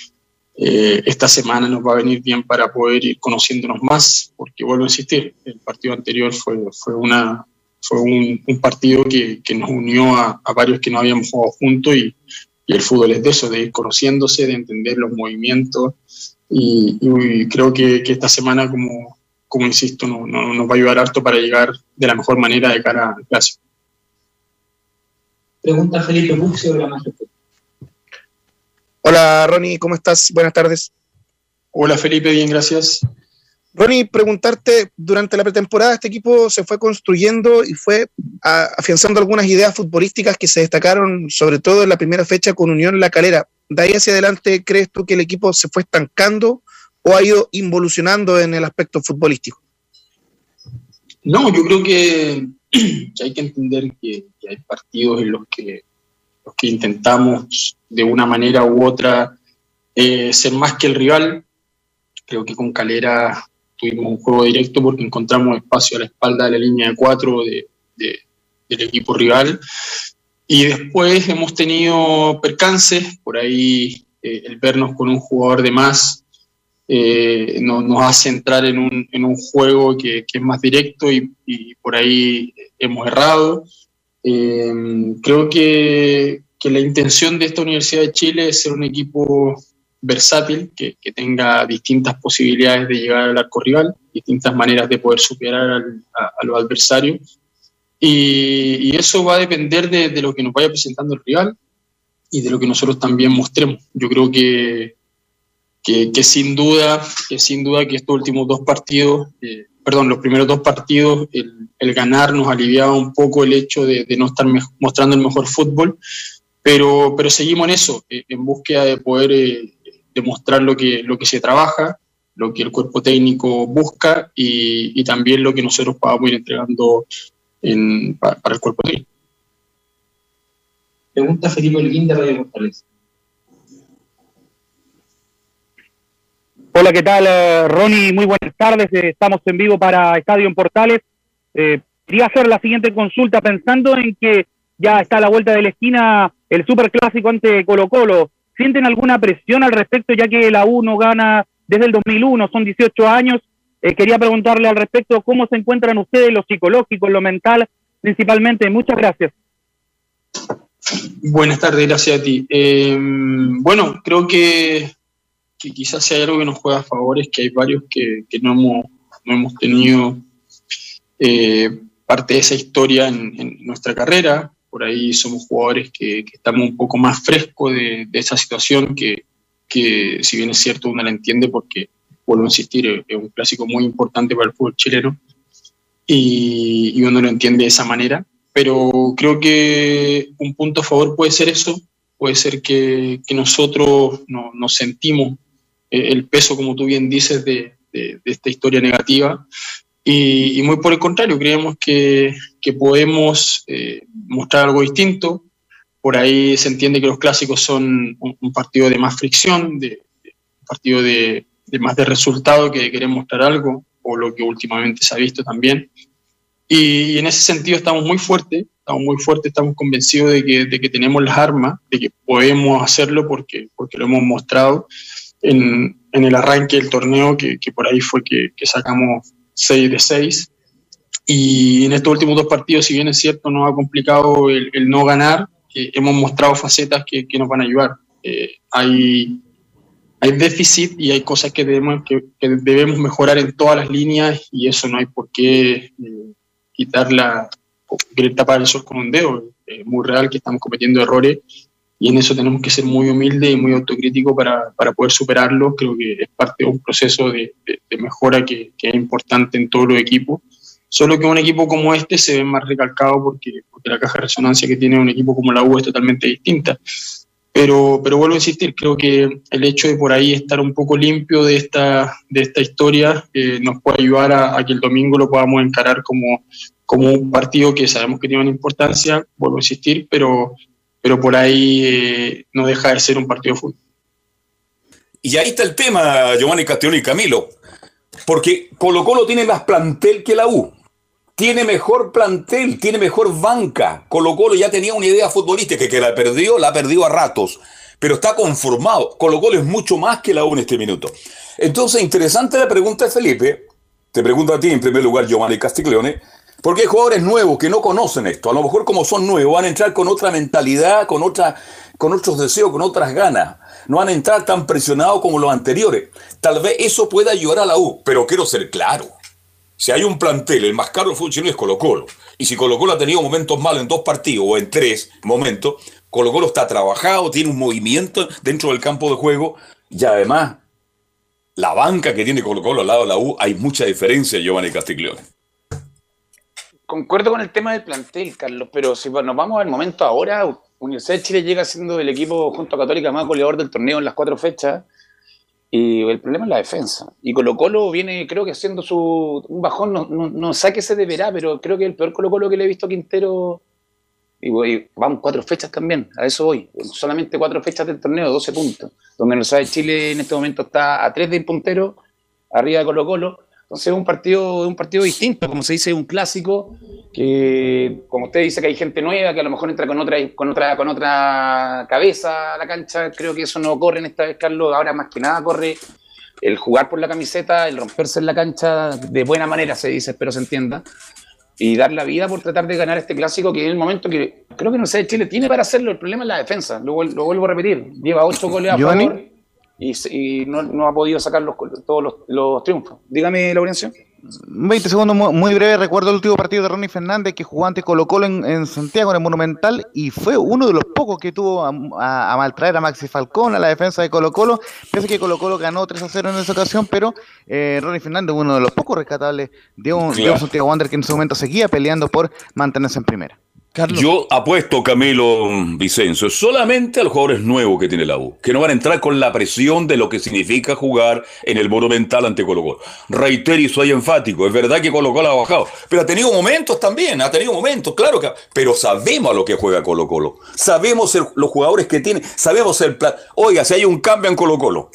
eh, esta semana nos va a venir bien para poder ir conociéndonos más, porque vuelvo a insistir, el partido anterior fue, fue una, fue un, partido que, nos unió a, varios que no habíamos jugado juntos y, el fútbol es de eso, de ir conociéndose, de entender los movimientos y, creo que, esta semana, como, como insisto, no, nos va a ayudar harto para llegar de la mejor manera de cara al clásico. Pregunta Felipe Buxio de la Hola Ronnie, ¿cómo estás? Buenas tardes. Hola Felipe, bien, gracias. Ronnie, preguntarte, durante la pretemporada este equipo se fue construyendo y fue afianzando algunas ideas futbolísticas que se destacaron sobre todo en la primera fecha con Unión La Calera. De ahí hacia adelante, ¿crees tú que el equipo se fue estancando o ha ido involucionando en el aspecto futbolístico? No, yo creo que, hay que entender que, hay partidos en los que, los que intentamos de una manera u otra eh, ser más que el rival. Creo que con Calera tuvimos un juego directo porque encontramos espacio a la espalda de la línea de cuatro de- de- del equipo rival. Y después hemos tenido percances, por ahí eh, el vernos con un jugador de más eh, no- nos hace entrar en un, en un juego que, que es más directo y, y por ahí hemos errado. Eh, creo que, que la intención de esta Universidad de Chile es ser un equipo versátil, que, tenga distintas posibilidades de llegar al arco rival, distintas maneras de poder superar al- a, a los adversarios. Y, eso va a depender de, lo que nos vaya presentando el rival y de lo que nosotros también mostremos. Yo creo que, que, sin duda, que sin duda que estos últimos dos partidos, eh, perdón, los primeros dos partidos, el, ganar nos aliviaba un poco el hecho de, no estar mostrando el mejor fútbol, pero, pero seguimos en eso, eh, en búsqueda de poder eh, demostrar lo que, lo que se trabaja, lo que el cuerpo técnico busca y, y también lo que nosotros podamos ir entregando en- pa- para el cuerpo técnico. Pregunta Felipe Holguín de Radio Portales. Hola, ¿qué tal, eh, Ronnie? Muy buenas tardes. Eh, Estamos en vivo para Estadio en Portales. Eh, quería hacer la siguiente consulta pensando en que ya está a la vuelta de la esquina el superclásico ante Colo Colo. ¿Sienten alguna presión al respecto ya que la U no gana desde el 2001? Son 18 años. Eh, quería preguntarle al respecto cómo se encuentran ustedes, lo psicológico, lo mental, principalmente. Muchas gracias. Buenas tardes, gracias a ti. Eh, bueno, creo que, quizás hay algo que nos juega a favor es que hay varios que, no, hemos, tenido eh, parte de esa historia en nuestra carrera. Por ahí somos jugadores que, que estamos un poco más frescos de, de esa situación que, que, si bien es cierto, uno la entiende porque, vuelvo a insistir, es, un clásico muy importante para el fútbol chileno y, y uno lo entiende de esa manera pero creo que un punto a favor puede ser eso, puede ser que, que nosotros no, nos sentimos eh, el peso, como tú bien dices, de, de- de esta historia negativa. Y, y muy por el contrario, creemos que, que podemos eh, mostrar algo distinto. Por ahí se entiende que los clásicos son un, un partido de más fricción, de, de- un partido de, de más de resultado que querer mostrar algo, o lo que últimamente se ha visto también. Y, y en ese sentido estamos muy fuertes, estamos muy fuertes, estamos convencidos de que, de que tenemos las armas, de que podemos hacerlo porque, porque lo hemos mostrado en, en el arranque del torneo, que, que por ahí fue que, que sacamos 6 de 6. Y en estos últimos dos partidos, si bien es cierto, nos ha complicado el, el no ganar, eh, hemos mostrado facetas que, que nos van a ayudar. Eh, hay, hay déficit y hay cosas que debemos, que, que debemos mejorar en todas las líneas y eso no hay por qué eh, quitar la, o querer tapar el sol con un dedo. Es muy real que estamos cometiendo errores y en eso tenemos que ser muy humildes y muy autocríticos para, para poder superarlos. Creo que es parte de un proceso de, de- de mejora que, que es importante en todos los equipos. Solo que un equipo como este se ve más recalcado porque, porque la caja de resonancia que tiene un equipo como la U es totalmente distinta. Pero, pero vuelvo a insistir, creo que el hecho de por ahí estar un poco limpio de esta, de esta historia eh, nos puede ayudar a, a que el domingo lo podamos encarar como, como un partido que sabemos que tiene una importancia, vuelvo a insistir, pero, pero por ahí eh, no deja de ser un partido fútbol. Y ahí está el tema, Giovanni Castellón y Camilo. Porque Colo Colo tiene más plantel que la U. Tiene mejor plantel, tiene mejor banca. Colo Colo ya tenía una idea futbolística que la perdió, la perdió a ratos. Pero está conformado. Colo Colo es mucho más que la U en este minuto. Entonces, interesante la pregunta de Felipe. Te pregunto a ti en primer lugar, Giovanni Castiglione. Porque hay jugadores nuevos que no conocen esto. A lo mejor como son nuevos van a entrar con otra mentalidad, con, otra, con otros deseos, con otras ganas. No van a entrar tan presionados como los anteriores. Tal vez eso pueda ayudar a la U, pero quiero ser claro. Si hay un plantel, el más caro del es Colo Colo. Y si Colo Colo ha tenido momentos malos en dos partidos o en tres momentos, Colo Colo está trabajado, tiene un movimiento dentro del campo de juego y además la banca que tiene Colo Colo al lado de la U, hay mucha diferencia, Giovanni Castiglione. Concuerdo con el tema del plantel, Carlos, pero si nos vamos al momento ahora, Universidad de Chile llega siendo el equipo junto a Católica más goleador del torneo en las cuatro fechas. Y el problema es la defensa. Y Colo Colo viene, creo que haciendo su un bajón, no, no, no sáquese de verá, pero creo que el peor Colo Colo que le he visto a Quintero. Y, voy, vamos cuatro fechas también, a eso voy. Solamente cuatro fechas del torneo, 12 puntos. Donde Universidad de Chile en este momento está a tres del puntero, arriba de Colo Colo. Entonces es un partido, un partido distinto, como se dice, un clásico, que como usted dice que hay gente nueva, que a lo mejor entra con otra, con otra, con otra cabeza a la cancha, creo que eso no corre en esta vez, Carlos, ahora más que nada corre el jugar por la camiseta, el romperse en la cancha de buena manera, se dice, espero se entienda, y dar la vida por tratar de ganar este clásico, que en el momento que creo que no sé, Chile tiene para hacerlo, el problema es la defensa, lo, lo vuelvo a repetir, lleva ocho goles a favor y, y no, no, ha podido sacar los, todos los, los, triunfos. Dígame, Laurencio. 20 segundos muy breve. Recuerdo el último partido de Ronnie Fernández que jugó ante Colo Colo en, en, Santiago, en el Monumental, y fue uno de los pocos que tuvo a, a, a, maltraer a Maxi Falcón, a la defensa de Colo Colo. Parece que Colo Colo ganó 3 a 0 en esa ocasión, pero eh, Ronnie Fernández, uno de los pocos rescatables de un, claro. de un Santiago Wander que en ese momento seguía peleando por mantenerse en primera. Yo apuesto, Camilo Vicencio, solamente a los jugadores nuevos que tiene la U, que no van a entrar con la presión de lo que significa jugar en el Monumental ante Colo Colo. Reitero y soy enfático, es verdad que Colo Colo ha bajado, pero ha tenido momentos también, ha tenido momentos, claro que, pero sabemos a lo que juega Colo Colo, sabemos los jugadores que tiene, sabemos el plan. Oiga, si hay un cambio en Colo Colo,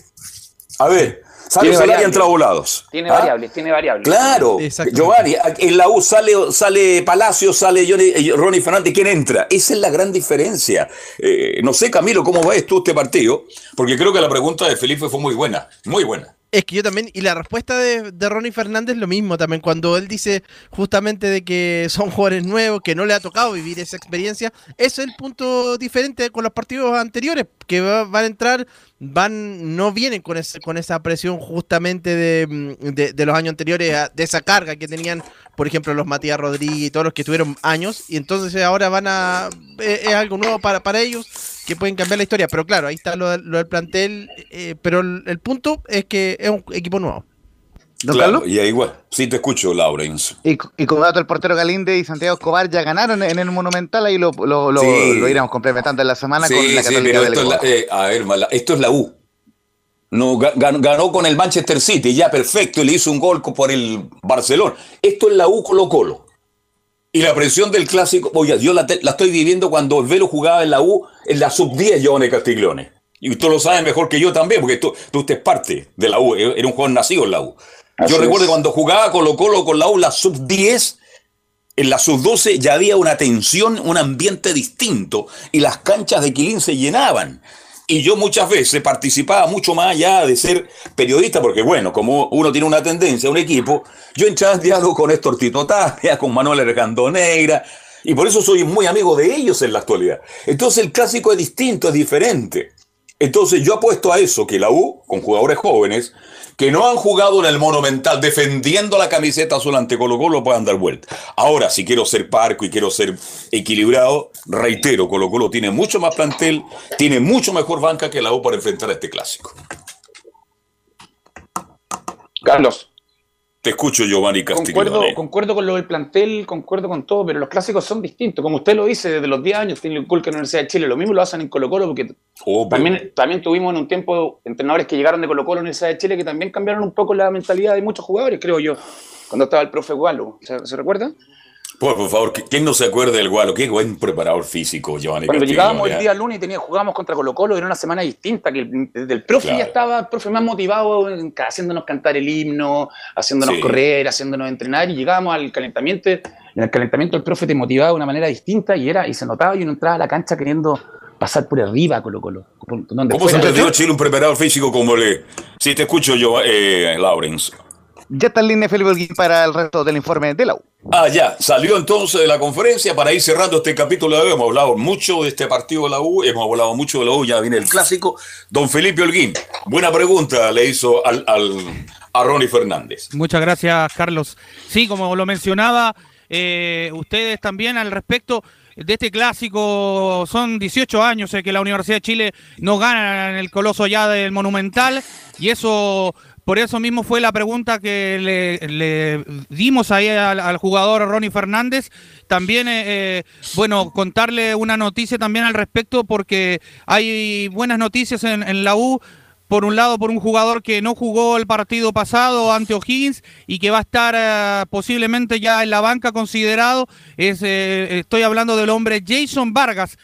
a ver, Sale Solari entra volados. Tiene ¿Ah? variables, tiene variables. Claro, Giovanni, en la U sale, sale Palacio, sale Johnny, Ronnie Fernández, ¿quién entra? Esa es la gran diferencia. Eh, no sé, Camilo, ¿cómo ves tú este partido? Porque creo que la pregunta de Felipe fue muy buena, muy buena. Es que yo también, y la respuesta de, Ronnie Fernández lo mismo también, cuando él dice justamente de que son jugadores nuevos, que no le ha tocado vivir esa experiencia, ese es el punto diferente con los partidos anteriores, que va, van a entrar, van, no vienen con, ese, con esa presión justamente de, de, de, los años anteriores, de esa carga que tenían, por ejemplo, los Matías Rodríguez y todos los que tuvieron años, y entonces ahora van a, es, es algo nuevo para, para ellos que pueden cambiar la historia. Pero claro, ahí está lo, lo del plantel. Eh, pero el, el, punto es que es un equipo nuevo. ¿No, claro, Carlos? y ahí igual. Sí, te escucho, Lawrence. Y, y como dato, el portero Galinde y Santiago Escobar ya ganaron en el Monumental. Ahí lo, lo, sí. lo, iremos complementando en la semana sí, con la sí, Católica pero esto, es la, eh, a ver, esto es la U. No, ganó, ganó con el Manchester City, ya perfecto, y le hizo un gol por el Barcelona. Esto es la U Colo Colo. Y la presión del clásico, oye, yo la, estoy viviendo cuando el Velo jugaba en la U, en la sub-10, Giovanni Castiglione. Y usted lo sabe mejor que yo también, porque tú, tú parte de la U, era un jugador nacido en la U. Así yo recuerdo es. cuando jugaba Colo Colo con la U, la sub-10, en la sub-12 ya había una tensión, un ambiente distinto, y las canchas de Quilín se llenaban. Y yo muchas veces participaba mucho más allá de ser periodista, porque bueno, como uno tiene una tendencia, un equipo, yo entraba en diálogo con Héctor Tito Tapia, con Manuel Ergando Negra, y por eso soy muy amigo de ellos en la actualidad. Entonces el clásico es distinto, es diferente. Entonces yo apuesto a eso, que la U, con jugadores jóvenes, que no han jugado en el Monumental defendiendo la camiseta azul ante Colo Colo puedan dar vuelta. Ahora, si quiero ser parco y quiero ser equilibrado, reitero, Colo Colo tiene mucho más plantel, tiene mucho mejor banca que la U para enfrentar a este clásico. Carlos. Te escucho, Giovanni Castillo. Concuerdo, concuerdo con lo del plantel, concuerdo con todo, pero los clásicos son distintos. Como usted lo dice, desde los 10 años tiene el Culca en la Universidad de Chile. Lo mismo lo hacen en Colo Colo, porque oh, también, también tuvimos en un tiempo entrenadores que llegaron de Colo Colo a la Universidad de Chile que también cambiaron un poco la mentalidad de muchos jugadores, creo yo. Cuando estaba el profe Gualo, ¿se, ¿se recuerda? Por, por, favor, ¿quién no se acuerda del Gualo? Qué buen preparador físico, Giovanni. Cuando Castillo, llegábamos ya. el día lunes y tenía, jugábamos contra Colo Colo, era una semana distinta, que el, el profe claro. ya estaba, el profe más motivado, haciéndonos cantar el himno, haciéndonos sí. correr, haciéndonos entrenar, y llegábamos al calentamiento, en el calentamiento el profe te motivaba de una manera distinta, y era y se notaba, y uno entraba a la cancha queriendo pasar por arriba a Colo Colo. ¿Cómo se perdió Chile un preparador físico como le... Sí, te escucho yo, eh, Lawrence. Ya está en línea Felipe Holguín para el resto del informe de la U. Ah, ya, salió entonces de la conferencia para ir cerrando este capítulo de hoy. Hemos hablado mucho de este partido de la U, hemos hablado mucho de la U, ya viene el clásico. Don Felipe Holguín, buena pregunta le hizo al, al, a Ronnie Fernández. Muchas gracias, Carlos. Sí, como lo mencionaba, eh, ustedes también al respecto, de este clásico. Son 18 años eh, que la Universidad de Chile no gana en el Coloso ya del Monumental y eso por eso mismo fue la pregunta que le, dimos ahí al, jugador Ronnie Fernández. También, eh, eh, bueno, contarle una noticia también al respecto porque hay buenas noticias en, la U por un lado por un jugador que no jugó el partido pasado ante O'Higgins y que va a estar eh, posiblemente ya en la banca considerado. Es, estoy hablando del hombre Jason Vargas,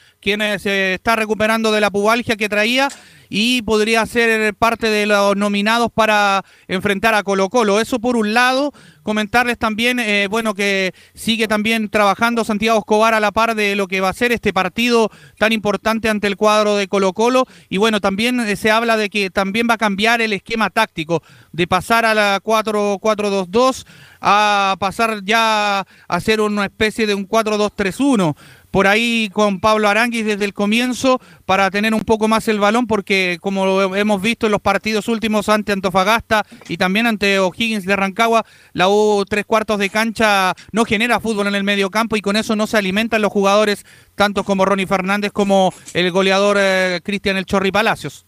se está recuperando de la pubalgia que traía y podría ser parte de los nominados para enfrentar a Colo Colo. Eso por un lado, comentarles también, eh, bueno, que sigue también trabajando Santiago Escobar a la par de lo que va a ser este partido tan importante ante el cuadro de Colo Colo. Y bueno, también eh, se habla de que también va a cambiar el esquema táctico de pasar a la 4-4-2-2 a pasar ya a hacer una especie de un 4-2-3-1 por ahí con Pablo Aranguis desde el comienzo para tener un poco más el balón porque como hemos visto en los partidos últimos ante Antofagasta y también ante O'Higgins de Rancagua, la U tres cuartos de cancha no genera fútbol en el medio campo y con eso no se alimentan los jugadores tanto como Ronnie Fernández como el goleador eh, Cristian El Chorri Palacios.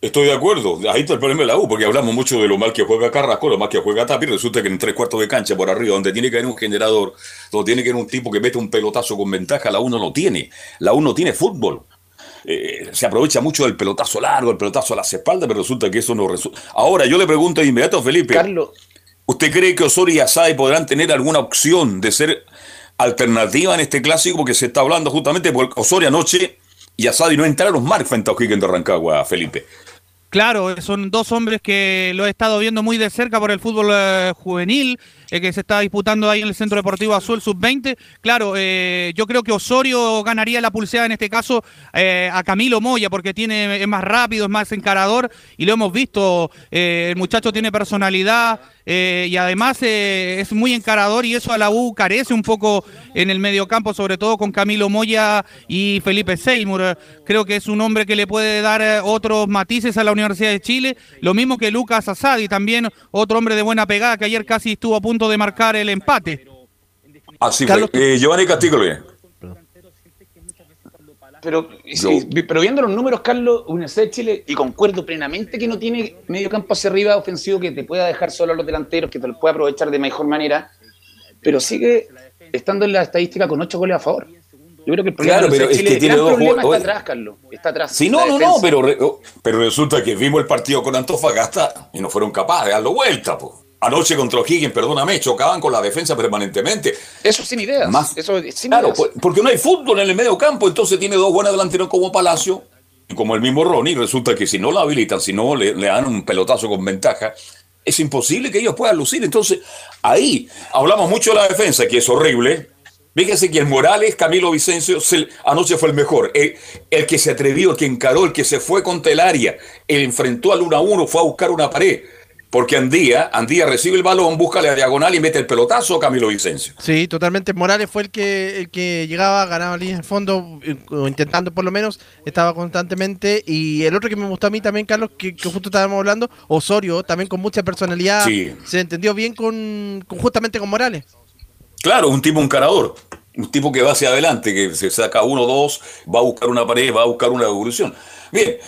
Estoy de acuerdo, ahí está el problema de la U, porque hablamos mucho de lo mal que juega Carrasco, lo mal que juega Tapi, resulta que en tres cuartos de cancha por arriba, donde tiene que haber un generador, donde tiene que haber un tipo que mete un pelotazo con ventaja, la U no lo tiene. La U no tiene fútbol. Eh, se aprovecha mucho del pelotazo largo, el pelotazo a las espaldas, pero resulta que eso no resulta. Ahora, yo le pregunto de inmediato a Felipe. Carlos. ¿Usted cree que Osorio y Asai podrán tener alguna opción de ser alternativa en este clásico? Porque se está hablando justamente porque Osorio anoche y Asadi no entraron a O'Higgins de Rancagua, Felipe. Claro, son dos hombres que lo he estado viendo muy de cerca por el fútbol eh, juvenil, eh, que se está disputando ahí en el Centro Deportivo Azul Sub-20. Claro, eh, yo creo que Osorio ganaría la pulseada en este caso a Camilo Moya, porque tiene, es más rápido, es más encarador, y lo hemos visto, el muchacho tiene personalidad, eh, y además eh, es muy encarador y eso a la U carece un poco en el mediocampo, sobre todo con Camilo Moya y Felipe Seymour. Creo que es un hombre que le puede dar eh, otros matices a la Universidad de Chile, lo mismo que Lucas Asadi, también otro hombre de buena pegada que ayer casi estuvo a punto de marcar el empate. Así fue. Giovanni Castillo. Pero, pero viendo los números, Carlos, Universidad de Chile, y concuerdo plenamente que no tiene medio campo hacia arriba ofensivo que te pueda dejar solo a los delanteros, que te los pueda aprovechar de mejor manera, pero sigue estando en la estadística con ocho goles a favor. Yo creo que el problema, claro, pero es que tiene dos problema está atrás, Carlos. Está atrás. Sí, no, no, no, pero, oh, pero resulta que vimos el partido con Antofagasta y no fueron capaces de darlo vuelta, pues. Anoche contra O'Higgins, perdóname, chocaban con la defensa permanentemente. Eso sin ideas. Más, eso sin claro, porque no hay fútbol en el medio campo, entonces tiene dos buenos delanteros como Palacio y como el mismo Ronnie. Resulta que si no lo habilitan, si no le, dan un pelotazo con ventaja, es imposible que ellos puedan lucir. Entonces, ahí hablamos mucho de la defensa, que es horrible. Fíjense que el Morales, Camilo Vicencio, anoche fue el mejor. El, el, que se atrevió, el que encaró, el que se fue contra el área, el enfrentó al 1 a 1, fue a buscar una pared. Porque Andía, Andía recibe el balón, busca la diagonal y mete el pelotazo a Camilo Vicencio. Sí, totalmente. Morales fue el que, el que llegaba, ganaba línea de fondo, eh, intentando por lo menos, estaba constantemente. Y el otro que me gustó a mí también, Carlos, que, justo estábamos hablando, Osorio, también con mucha personalidad. Se entendió bien con, justamente con Morales. Claro, un tipo encarador. Un tipo que va hacia adelante, que se saca uno, dos, va a buscar una pared, va a buscar una evolución. Bien,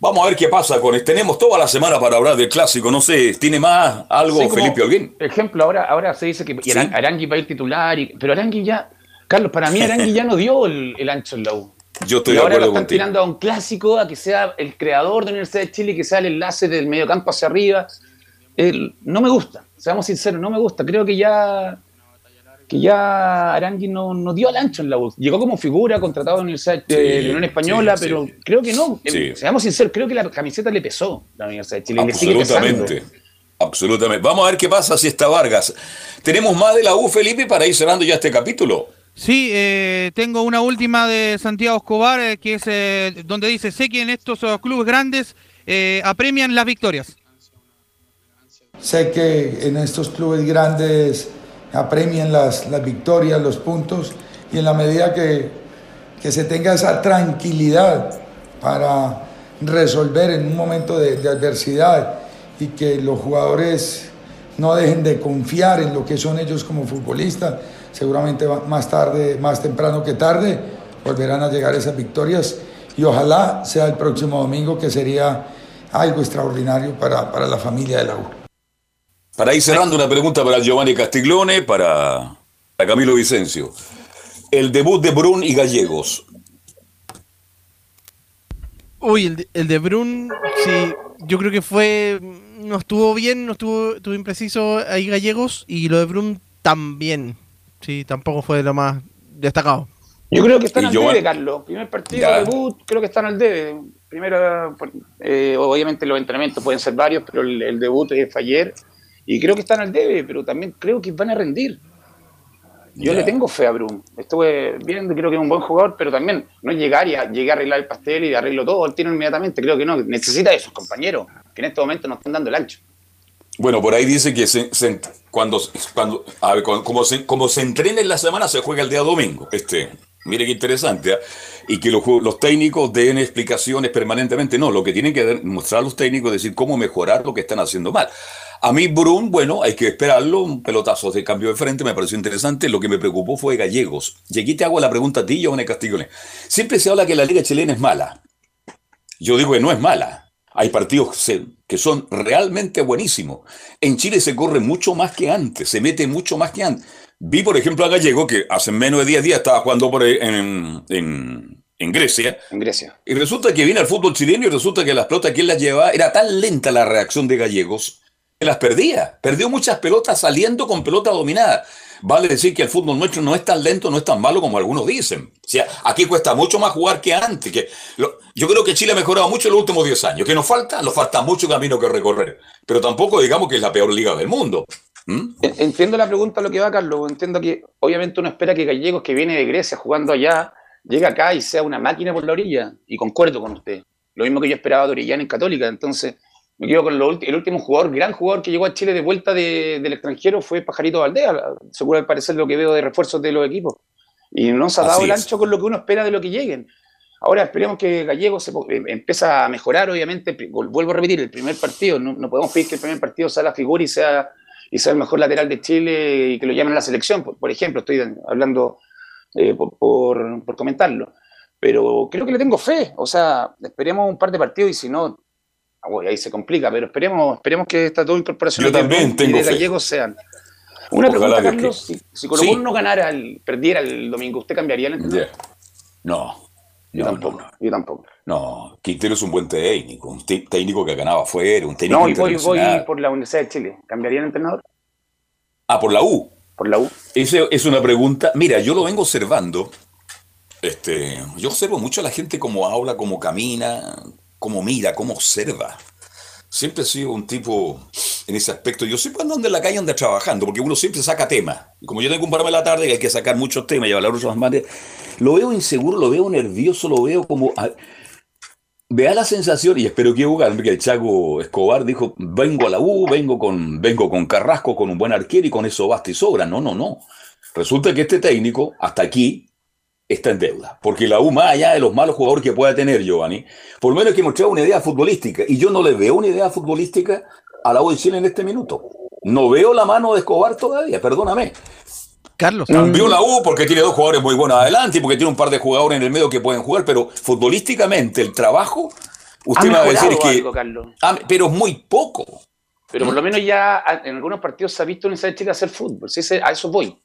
Vamos a ver qué pasa con esto. Tenemos toda la semana para hablar del clásico. No sé, ¿tiene más algo Felipe Holguín? Ejemplo, ahora, ahora se dice que Arangui va a ir titular, pero Arangui ya, Carlos, para mí Arangui ya no dio el, ancho en la U. Yo estoy y de ahora acuerdo lo están contigo. tirando a un clásico, a que sea el creador de la Universidad de Chile, que sea el enlace del mediocampo hacia arriba. no me gusta, seamos sinceros, no me gusta. Creo que ya que ya Arangui no, no dio al ancho en la U. Llegó como figura, contratado en la Universidad de la Unión Española, pero creo que no. Eh, seamos sinceros, creo que la camiseta le pesó a la Universidad de Chile. Absolutamente. Absolutamente. Vamos a ver qué pasa si está Vargas. Tenemos más de la U, Felipe, para ir cerrando ya este capítulo. Sí, eh, tengo una última de Santiago Escobar, eh, que es donde dice, sé que en estos clubes grandes apremian las victorias. Sé que en estos clubes grandes apremien las, las victorias, los puntos, y en la medida que, que, se tenga esa tranquilidad para resolver en un momento de, adversidad y que los jugadores no dejen de confiar en lo que son ellos como futbolistas. Seguramente más tarde, más temprano que tarde, volverán a llegar esas victorias y ojalá sea el próximo domingo que sería algo extraordinario para, para la familia de la. Para ir cerrando, una pregunta para Giovanni Castiglione, para, para Camilo Vicencio. El debut de Brun y Gallegos. Uy, el de, el de Brun, sí, yo creo que fue. No estuvo bien, no estuvo, estuvo impreciso ahí Gallegos y lo de Brun también. Sí, tampoco fue de lo más destacado. Yo creo que están Y al Giovanni- debe, Carlos. Primer partido, Ya. debut, creo que están al debe. Primero, eh, obviamente los entrenamientos pueden ser varios, pero el, el debut eh, fue ayer. Y creo que están al debe, pero también creo que van a rendir. Yo le tengo fe a Brum. Estuve viendo, creo que es un buen jugador, pero también no llegar y a, llegar a arreglar el pastel y arreglo todo al tiro inmediatamente. Creo que no. Necesita de sus compañeros, que en este momento no están dando el ancho. Bueno, por ahí dice que se- se- cuando, cuando a ver, cu- como, se, como se entrena en la semana, se juega el día domingo. Este, mire qué interesante. ¿ah? Y que los, los técnicos den explicaciones permanentemente. No, lo que tienen que mostrar los técnicos es decir cómo mejorar lo que están haciendo mal. A mí, Brun, bueno, hay que esperarlo. Un pelotazo de cambio de frente me pareció interesante. Lo que me preocupó fue Gallegos. Y aquí te hago la pregunta a ti, Giovanni Castiglione. Siempre se habla que la liga chilena es mala. Yo digo que no es mala. Hay partidos que son realmente buenísimos. En Chile se corre mucho más que antes, se mete mucho más que antes. Vi, por ejemplo, a Gallego, que hace menos de 10 días estaba jugando por en, en- en Grecia. En Grecia. Y resulta que viene al fútbol chileno y resulta que las pelotas que él las llevaba, era tan lenta la reacción de Gallegos, las perdía. Perdió muchas pelotas saliendo con pelota dominada. Vale decir que el fútbol nuestro no es tan lento, no es tan malo como algunos dicen. Sea, aquí cuesta mucho más jugar que antes. Que yo creo que Chile ha mejorado mucho en los últimos 10 años. ¿Qué nos falta? Nos falta mucho camino que recorrer. Pero tampoco digamos que es la peor liga del mundo. ¿Mm? En- Entiendo la pregunta, lo que va, Carlos. Entiendo que obviamente uno espera que Gallegos, que viene de Grecia jugando allá, llegue acá y sea una máquina por la orilla. Y concuerdo con usted. Lo mismo que yo esperaba de Orellana en Católica. Entonces, me quedo con lo el último jugador, gran jugador que llegó a Chile de vuelta de- del extranjero fue Pajarito Valdea, seguro al parecer lo que veo de refuerzos de los equipos. Y no se ha dado el ancho con lo que uno espera de lo que lleguen. Ahora esperemos que Gallegos se, eh, empieza a mejorar, obviamente. Vuelvo a repetir, el primer partido, no, no podemos pedir que el primer partido sea la figura y sea, y sea el mejor lateral de Chile y que lo llamen a la selección, por, por ejemplo, estoy hablando eh, por, por- por comentarlo. Pero creo que le tengo fe, o sea, esperemos un par de partidos y si no, ah, bueno, ahí se complica, pero esperemos, esperemos que estas dos incorporaciones Yo también de Brum y tengo de. Gallegos sean. Una Ojalá pregunta, Carlos, si, si Colo Colo Sí. no ganara, el, perdiera el domingo, ¿usted cambiaría el entrenador? No. Yo tampoco, yo tampoco. No, Quintero es un buen técnico, un técnico que ganaba afuera, un técnico No, y voy, voy por la Universidad de Chile. ¿Cambiaría el entrenador? Ah, por la U. Por la U. Esa es una pregunta. Mira, yo lo vengo observando. Este, yo observo mucho a la gente cómo habla, cómo camina, cómo mira, cómo observa. Siempre he sido un tipo en ese aspecto. Yo siempre ando en la calle anda trabajando, porque uno siempre saca temas. Y como yo tengo un programa en la tarde que hay que sacar muchos temas y hablar otras más, lo veo inseguro, lo veo nervioso, lo veo como... Vea la sensación, y espero que equivocarme, que el Chaco Escobar dijo, vengo a la U, vengo con, vengo con Carrasco, con un buen arquero y con eso basta y sobra. No, no, no. Resulta que este técnico, hasta aquí, está en deuda. Porque la U, más allá de los malos jugadores que pueda tener Giovanni, por lo menos que mostrar una idea futbolística. Y yo no le veo una idea futbolística a la U de Chile en este minuto. No veo la mano de Escobar todavía, perdóname. Carlos. Cambió la U porque tiene dos jugadores muy buenos adelante y porque tiene un par de jugadores en el medio que pueden jugar, pero futbolísticamente el trabajo, usted me va a decir mejorado que... algo, Carlos. Ah, pero es muy poco. Pero por lo menos ya en algunos partidos se ha visto en esa Chile hacer fútbol. A eso voy.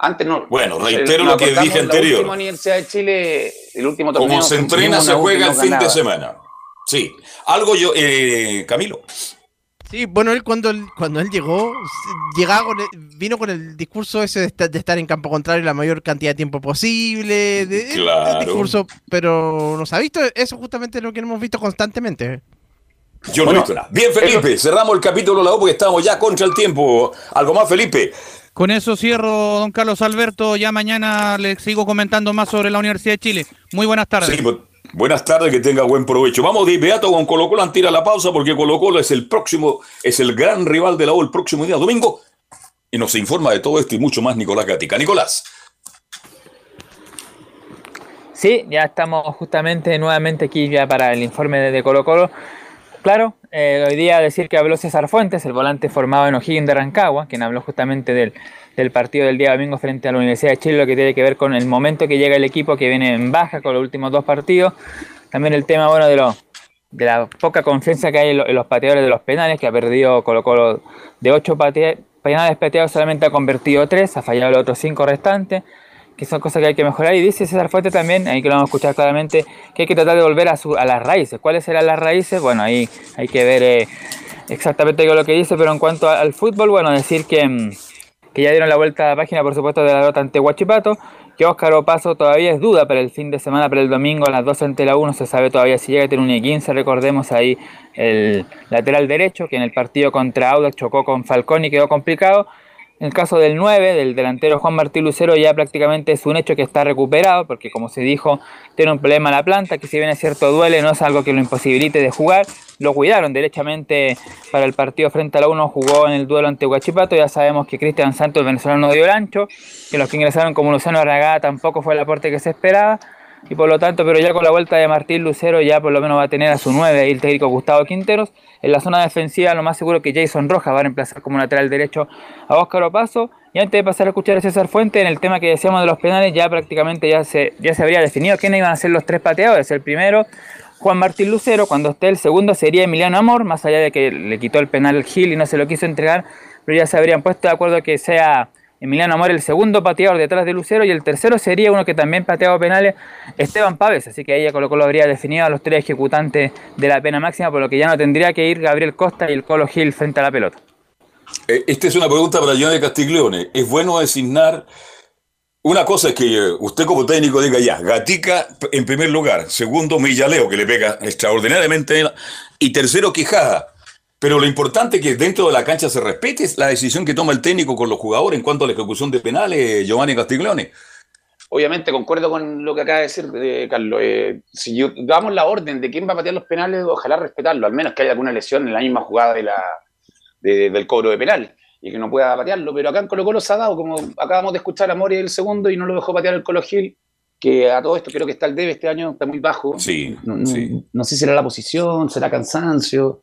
Antes no. Bueno, No sé, reitero lo que dije La anterior. última Universidad de Chile, el último torneo. Como se entrena, se juega el fin de semana. Sí. Algo yo, eh, Camilo. Sí, bueno, él cuando él, cuando él llegó, llegaba con el- vino con el discurso ese de estar, de estar en campo contrario la mayor cantidad de tiempo posible, de, Claro. el discurso, pero nos ha visto, eso justamente es lo que hemos visto constantemente. Yo no he visto nada. Bien, Felipe, cerramos el capítulo de la U porque estamos ya contra el tiempo. ¿Algo más, Felipe? Con eso cierro, don Carlos Alberto. Ya mañana le sigo comentando más sobre la Universidad de Chile. Muy buenas tardes. Sí, buenas tardes, que tenga buen provecho. Vamos de inmediato con Colo Colo, tira la pausa porque Colo Colo es el próximo, es el gran rival de la U el próximo día domingo. Y nos informa de todo esto y mucho más Nicolás Gatica. Nicolás. Sí, ya estamos justamente nuevamente aquí ya para el informe de Colo Colo. Claro, eh, hoy día decir que habló César Fuentes, el volante formado en O'Higgins de Rancagua, quien habló justamente del, partido del día domingo frente a la Universidad de Chile, lo que tiene que ver con el momento que llega el equipo que viene en baja con los últimos dos partidos. También el tema bueno de de la poca confianza que hay en los pateadores de los penales, que ha perdido Colo Colo de ocho penales pateados, solamente ha convertido tres, ha fallado los otros cinco restantes, que son cosas que hay que mejorar. Y dice César Fuente también, ahí que lo vamos a escuchar claramente, que hay que tratar de volver a, su, a las raíces. ¿Cuáles serán las raíces? Bueno, ahí hay que ver eh, exactamente lo que dice, pero en cuanto al fútbol, bueno, decir que, mm, que ya dieron la vuelta a la página, por supuesto, de la derrota ante Huachipato, que Óscar Opaso todavía es duda para el fin de semana, para el domingo a las 12 ante la 1, se sabe todavía si llega a tener un 15 recordemos ahí el lateral derecho, que en el partido contra Audax chocó con Falcón y quedó complicado, en el caso del 9, del delantero Juan Martín Lucero, ya prácticamente es un hecho que está recuperado, porque como se dijo, tiene un problema en la planta, que si bien es cierto duele, no es algo que lo imposibilite de jugar. Lo cuidaron derechamente para el partido frente a la 1, jugó en el duelo ante Huachipato. Ya sabemos que Cristian Santos, el venezolano, dio el ancho, que los que ingresaron como Luciano Arragada tampoco fue el aporte que se esperaba y por lo tanto, pero ya con la vuelta de Martín Lucero ya por lo menos va a tener a su 9 y el técnico Gustavo Quinteros. En la zona defensiva lo más seguro que Jason Rojas va a reemplazar como lateral derecho a Óscar Opaso. Y antes de pasar a escuchar a César Fuente, en el tema que decíamos de los penales, ya prácticamente ya se, ya se habría definido quiénes iban a ser los tres pateadores. El primero, Juan Martín Lucero, cuando esté el segundo sería Emiliano Amor, más allá de que le quitó el penal Gil y no se lo quiso entregar, pero ya se habrían puesto de acuerdo que sea Emiliano Amor el segundo pateador detrás de Lucero y el tercero sería uno que también pateaba penales, Esteban Paves, así que ella Colo Colo habría definido a los tres ejecutantes de la pena máxima, por lo que ya no tendría que ir Gabriel Costa y el Colo Gil frente a la pelota. Eh, esta es una pregunta para Johnny Castiglione. ¿Es bueno designar una cosa es que usted como técnico diga ya, Gatica en primer lugar, segundo Millaleo que le pega extraordinariamente y tercero Quijada. Pero lo importante es que dentro de la cancha se respete la decisión que toma el técnico con los jugadores en cuanto a la ejecución de penales, Giovanni Castiglione. Obviamente, concuerdo con lo que acaba de decir eh, Carlos. Eh, si yo, damos la orden de quién va a patear los penales, ojalá respetarlo, al menos que haya alguna lesión en la misma jugada de la, del cobro de penal y que no pueda patearlo. Pero acá en Colo Colo se ha dado, como acabamos de escuchar a Mori el segundo y no lo dejó patear el Colo Gil, que a todo esto creo que está el debe este año, está muy bajo. Sí, no, sí. no sé si será la posición, será cansancio.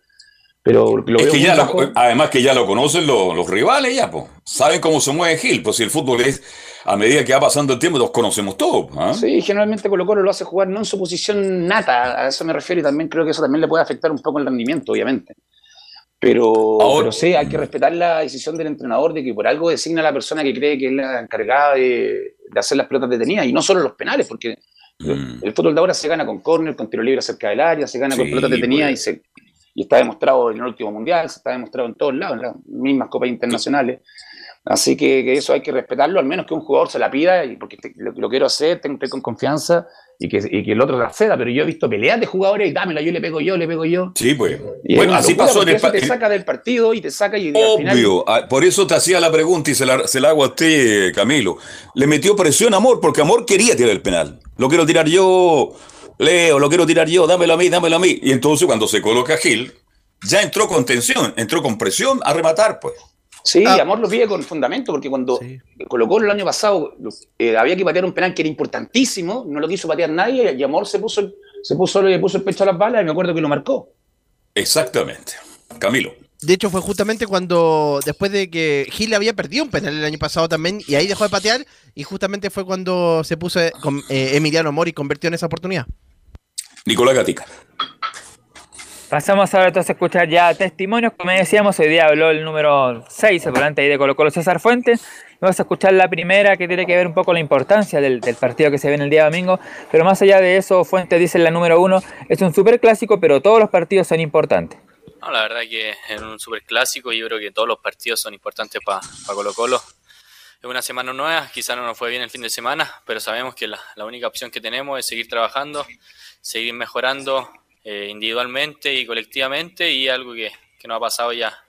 Pero lo es que ya lo- además que ya lo conocen los, los rivales, ya, pues. Saben cómo se mueve Gil, pues si el fútbol es, a medida que va pasando el tiempo, los conocemos todos. ¿ah? Sí, generalmente Colo Colo lo hace jugar no en su posición nata, a eso me refiero y también creo que eso también le puede afectar un poco el rendimiento, obviamente. Pero, pero sí, hay que respetar la decisión del entrenador de que por algo designa a la persona que cree que es la encargada de, de hacer las pelotas detenidas y no solo los penales, porque el fútbol de ahora se gana con córner, con tiro libre cerca del área, se gana con pelotas detenidas pues. y, se, y está demostrado en el último mundial, se está demostrado en todos lados, en las mismas copas internacionales. Así que, que eso hay que respetarlo, al menos que un jugador se la pida, y porque te- lo, lo quiero hacer, tengo ir con confianza y que, y que el otro la ceda. Pero yo he visto peleas de jugadores y dámela, yo le pego yo, le pego yo. Sí, pues. Y Bueno, así pasó en el, eso te saca del partido y te saca y, y al final. Obvio, ah, por eso te hacía la pregunta y se la, se la hago a usted, Camilo. Le metió presión a Amor, porque Amor quería tirar el penal. Lo quiero tirar yo, Leo, lo quiero tirar yo, dámelo a mí, dámelo a mí. Y entonces cuando se coloca Gil, ya entró con tensión, entró con presión a rematar, pues. Sí, Amor lo pide con fundamento, porque cuando colocó el año pasado, eh, había que patear un penal que era importantísimo, no lo quiso patear nadie, y Amor se puso, se puso, le puso el pecho a las balas y me acuerdo que lo marcó. Exactamente. Camilo. De hecho, fue justamente cuando, después de que Gil había perdido un penal el año pasado también, y ahí dejó de patear, y justamente fue cuando se puso eh, con eh, Emiliano Mori convirtió en esa oportunidad. Nicolás Gatica. Pasamos ahora entonces a escuchar ya testimonios. Como decíamos, hoy día habló el número 6, el volante ahí de Colo Colo César Fuentes. Y Vamos a escuchar la primera que tiene que ver un poco la importancia del, del partido que se viene el día domingo. Pero más allá de eso, Fuentes dice en la número 1, es un super clásico, pero todos los partidos son importantes. No, la verdad que es un super clásico y yo creo que todos los partidos son importantes para Colo Colo. Es una semana nueva, quizás no nos fue bien el fin de semana, pero sabemos que la, la única opción que tenemos es seguir trabajando, seguir mejorando eh, individualmente y colectivamente y algo que, que nos ha pasado ya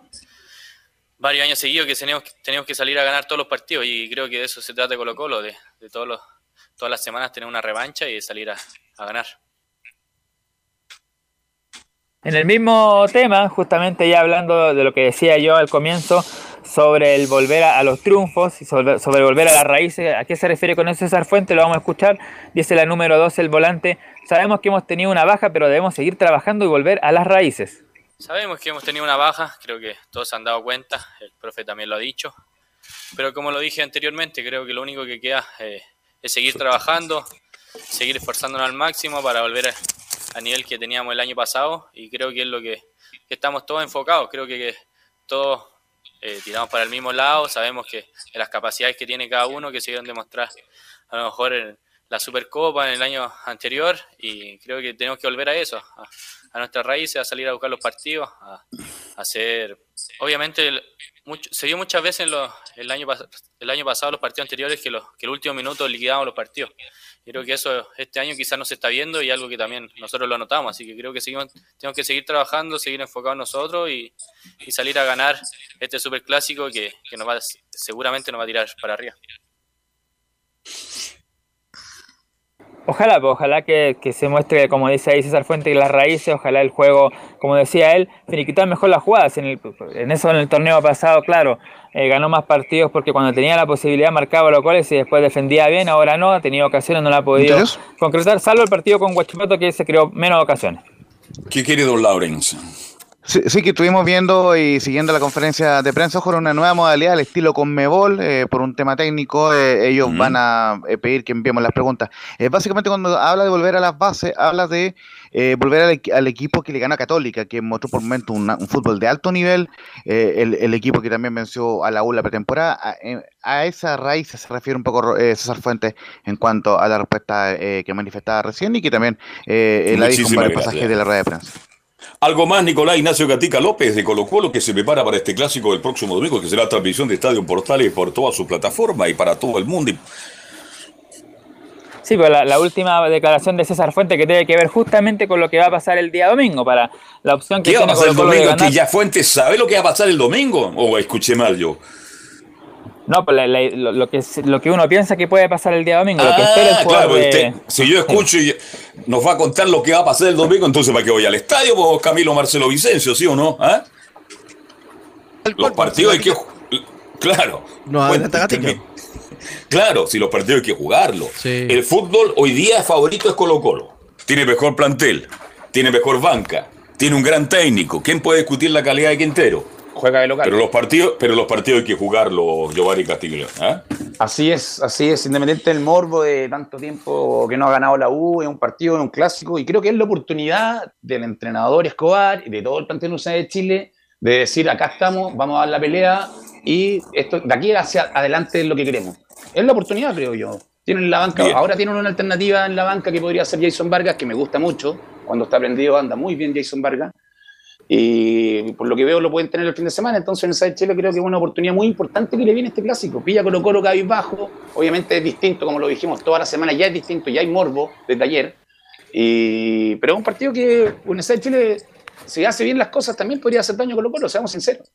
varios años seguidos que tenemos, tenemos que salir a ganar todos los partidos y creo que de eso se trata Colo Colo, de, de todos los, todas las semanas tener una revancha y salir a, a ganar. En el mismo tema, justamente ya hablando de lo que decía yo al comienzo, sobre el volver a, a los triunfos y sobre, sobre volver a las raíces, ¿a qué se refiere con eso César Fuente? Lo vamos a escuchar. Dice la número 12, el volante. Sabemos que hemos tenido una baja, pero debemos seguir trabajando y volver a las raíces. Sabemos que hemos tenido una baja, creo que todos se han dado cuenta, el profe también lo ha dicho, pero como lo dije anteriormente, creo que lo único que queda eh, es seguir trabajando, seguir esforzándonos al máximo para volver a, nivel que teníamos el año pasado y creo que es lo que, estamos todos enfocados, creo que, todos eh, tiramos para el mismo lado, sabemos que, las capacidades que tiene cada uno que se dieron demostrar a lo mejor en la Supercopa en el año anterior. Y creo que tenemos que volver a eso, a, nuestras raíces, a salir a buscar los partidos, a, hacer... Obviamente se dio muchas veces el, año, el año pasado, los partidos anteriores, que, los, que el último minuto liquidábamos los partidos. Creo que eso este año quizás no se está viendo y algo que también nosotros lo notamos. Así que creo que tenemos que seguir trabajando, seguir enfocados nosotros y, y salir a ganar este superclásico que, que nos va, seguramente nos va a tirar para arriba. Ojalá, pues, ojalá que, se muestre, como dice ahí César Fuente, las raíces, ojalá el juego, como decía él, finiquitar mejor las jugadas. En, en eso en el torneo pasado, claro, eh, ganó más partidos porque cuando tenía la posibilidad marcaba los goles y después defendía bien, ahora no, ha tenido ocasiones, no la ha podido concretar, salvo el partido con Huachipato que se creó menos ocasiones. ¿Qué quiere don Lawrence? Sí, que estuvimos viendo y siguiendo la conferencia de prensa con una nueva modalidad al estilo Conmebol, eh, por un tema técnico, eh, ellos van a eh, pedir que enviemos las preguntas. básicamente cuando habla de volver a las bases, habla de volver al, equipo que le gana a Católica, que mostró por momento un fútbol de alto nivel, el, equipo que también venció a la U la pretemporada. A, esa raíz se refiere un poco César Fuentes en cuanto a la respuesta que manifestaba recién y que también la dijo en el pasaje de la red de prensa. Algo más, Nicolás Ignacio Gatica López de Colo Colo, que se prepara para este clásico del próximo domingo, que será transmisión de Estadio Portales por toda su plataforma y para todo el mundo. Sí, pero la, última declaración de César Fuente que tiene que ver justamente con lo que va a pasar el día domingo, para la opción que ¿Qué tiene va a pasar el domingo? ¿Que ya Fuente sabe lo que va a pasar el domingo? ¿O escuché mal yo? No, lo, que, lo que uno piensa que puede pasar el día domingo. lo que ah, claro, si yo escucho y nos va a contar lo que va a pasar el domingo, entonces ¿para qué voy al estadio? Pues Camilo Marcelo Vicencio, ¿sí o no? ¿Ah? Los partidos hay que... Claro. No, claro, si los partidos hay que jugarlos. El fútbol hoy día favorito es Colo Colo. Tiene mejor plantel, tiene mejor banca, tiene un gran técnico. ¿Quién puede discutir la calidad de Quintero? Juega de local. Pero los partidos, pero los partidos hay que jugarlos, Giovanni Castillo. ¿eh? Así es, así es, independiente del morbo de tanto tiempo que no ha ganado la U, es un partido, es un clásico, y creo que es la oportunidad del entrenador Escobar y de todo el plantel de Chile de decir acá estamos, vamos a dar la pelea y esto de aquí hacia adelante es lo que queremos. Es la oportunidad, creo yo. Tienen la banca, ahora tienen una alternativa en la banca que podría ser Jason Vargas, que me gusta mucho. Cuando está prendido anda muy bien Jason Vargas. Y por lo que veo lo pueden tener el fin de semana. Entonces en Side Chile creo que es una oportunidad muy importante que le viene este clásico. Pilla Colo Colo bajo Obviamente es distinto, como lo dijimos, toda la semana ya es distinto, ya hay morbo desde ayer. Y, pero es un partido que en Side Chile, si hace bien las cosas, también podría hacer daño a Colo Colo, seamos sinceros.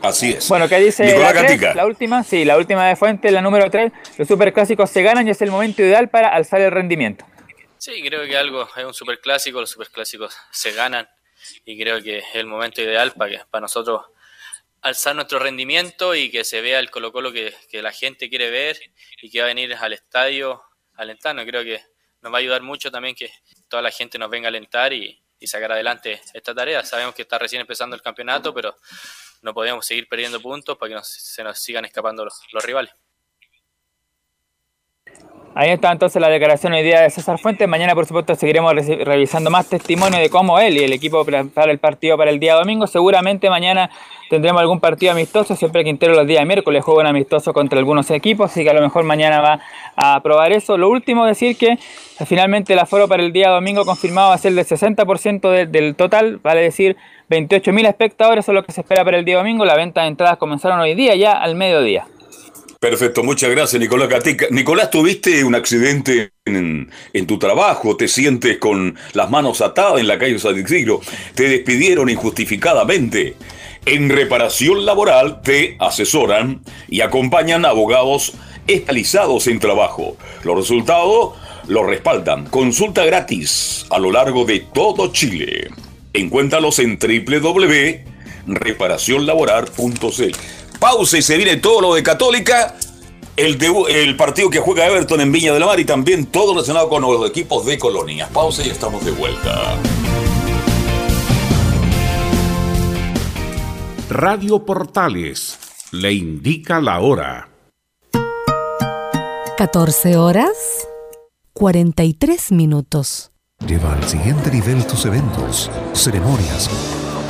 Así es. Bueno, ¿qué dice la, la, última? Sí, la última de Fuente, la número 3. Los superclásicos se ganan y es el momento ideal para alzar el rendimiento. Sí, creo que algo es un superclásico, los superclásicos se ganan y creo que es el momento ideal para, que, para nosotros alzar nuestro rendimiento y que se vea el Colo Colo que, la gente quiere ver y que va a venir al estadio alentarnos. Creo que nos va a ayudar mucho también que toda la gente nos venga a alentar y, sacar adelante esta tarea. Sabemos que está recién empezando el campeonato, pero no podemos seguir perdiendo puntos para que se nos sigan escapando los rivales. Ahí está entonces la declaración hoy día de César Fuentes. Mañana, por supuesto, seguiremos revisando más testimonio de cómo él y el equipo prepara el partido para el día domingo. Seguramente mañana tendremos algún partido amistoso. Siempre Quintero los días miércoles juega un amistoso contra algunos equipos, así que a lo mejor mañana va a probar eso. Lo último, decir que finalmente el aforo para el día domingo confirmado va a ser del 60% del total, vale decir 28.000 espectadores, es lo que se espera para el día domingo. La venta de entradas comenzaron hoy día, ya al mediodía. Perfecto, muchas gracias Nicolás. Nicolás, tuviste un accidente en, tu trabajo, te sientes con las manos atadas en la calle San Isidro, te despidieron injustificadamente. En reparación laboral te asesoran y acompañan abogados especializados en trabajo. Los resultados los respaldan. Consulta gratis a lo largo de todo Chile. Encuéntralos en www.reparacionlaboral.cl pausa y se viene todo lo de Católica. El, el partido que juega Everton en Viña de la Mar y también todo relacionado con los equipos de colonias. Pausa y estamos de vuelta. Radio Portales le indica la hora. 14 horas 43 minutos. Lleva al siguiente nivel tus eventos, ceremonias,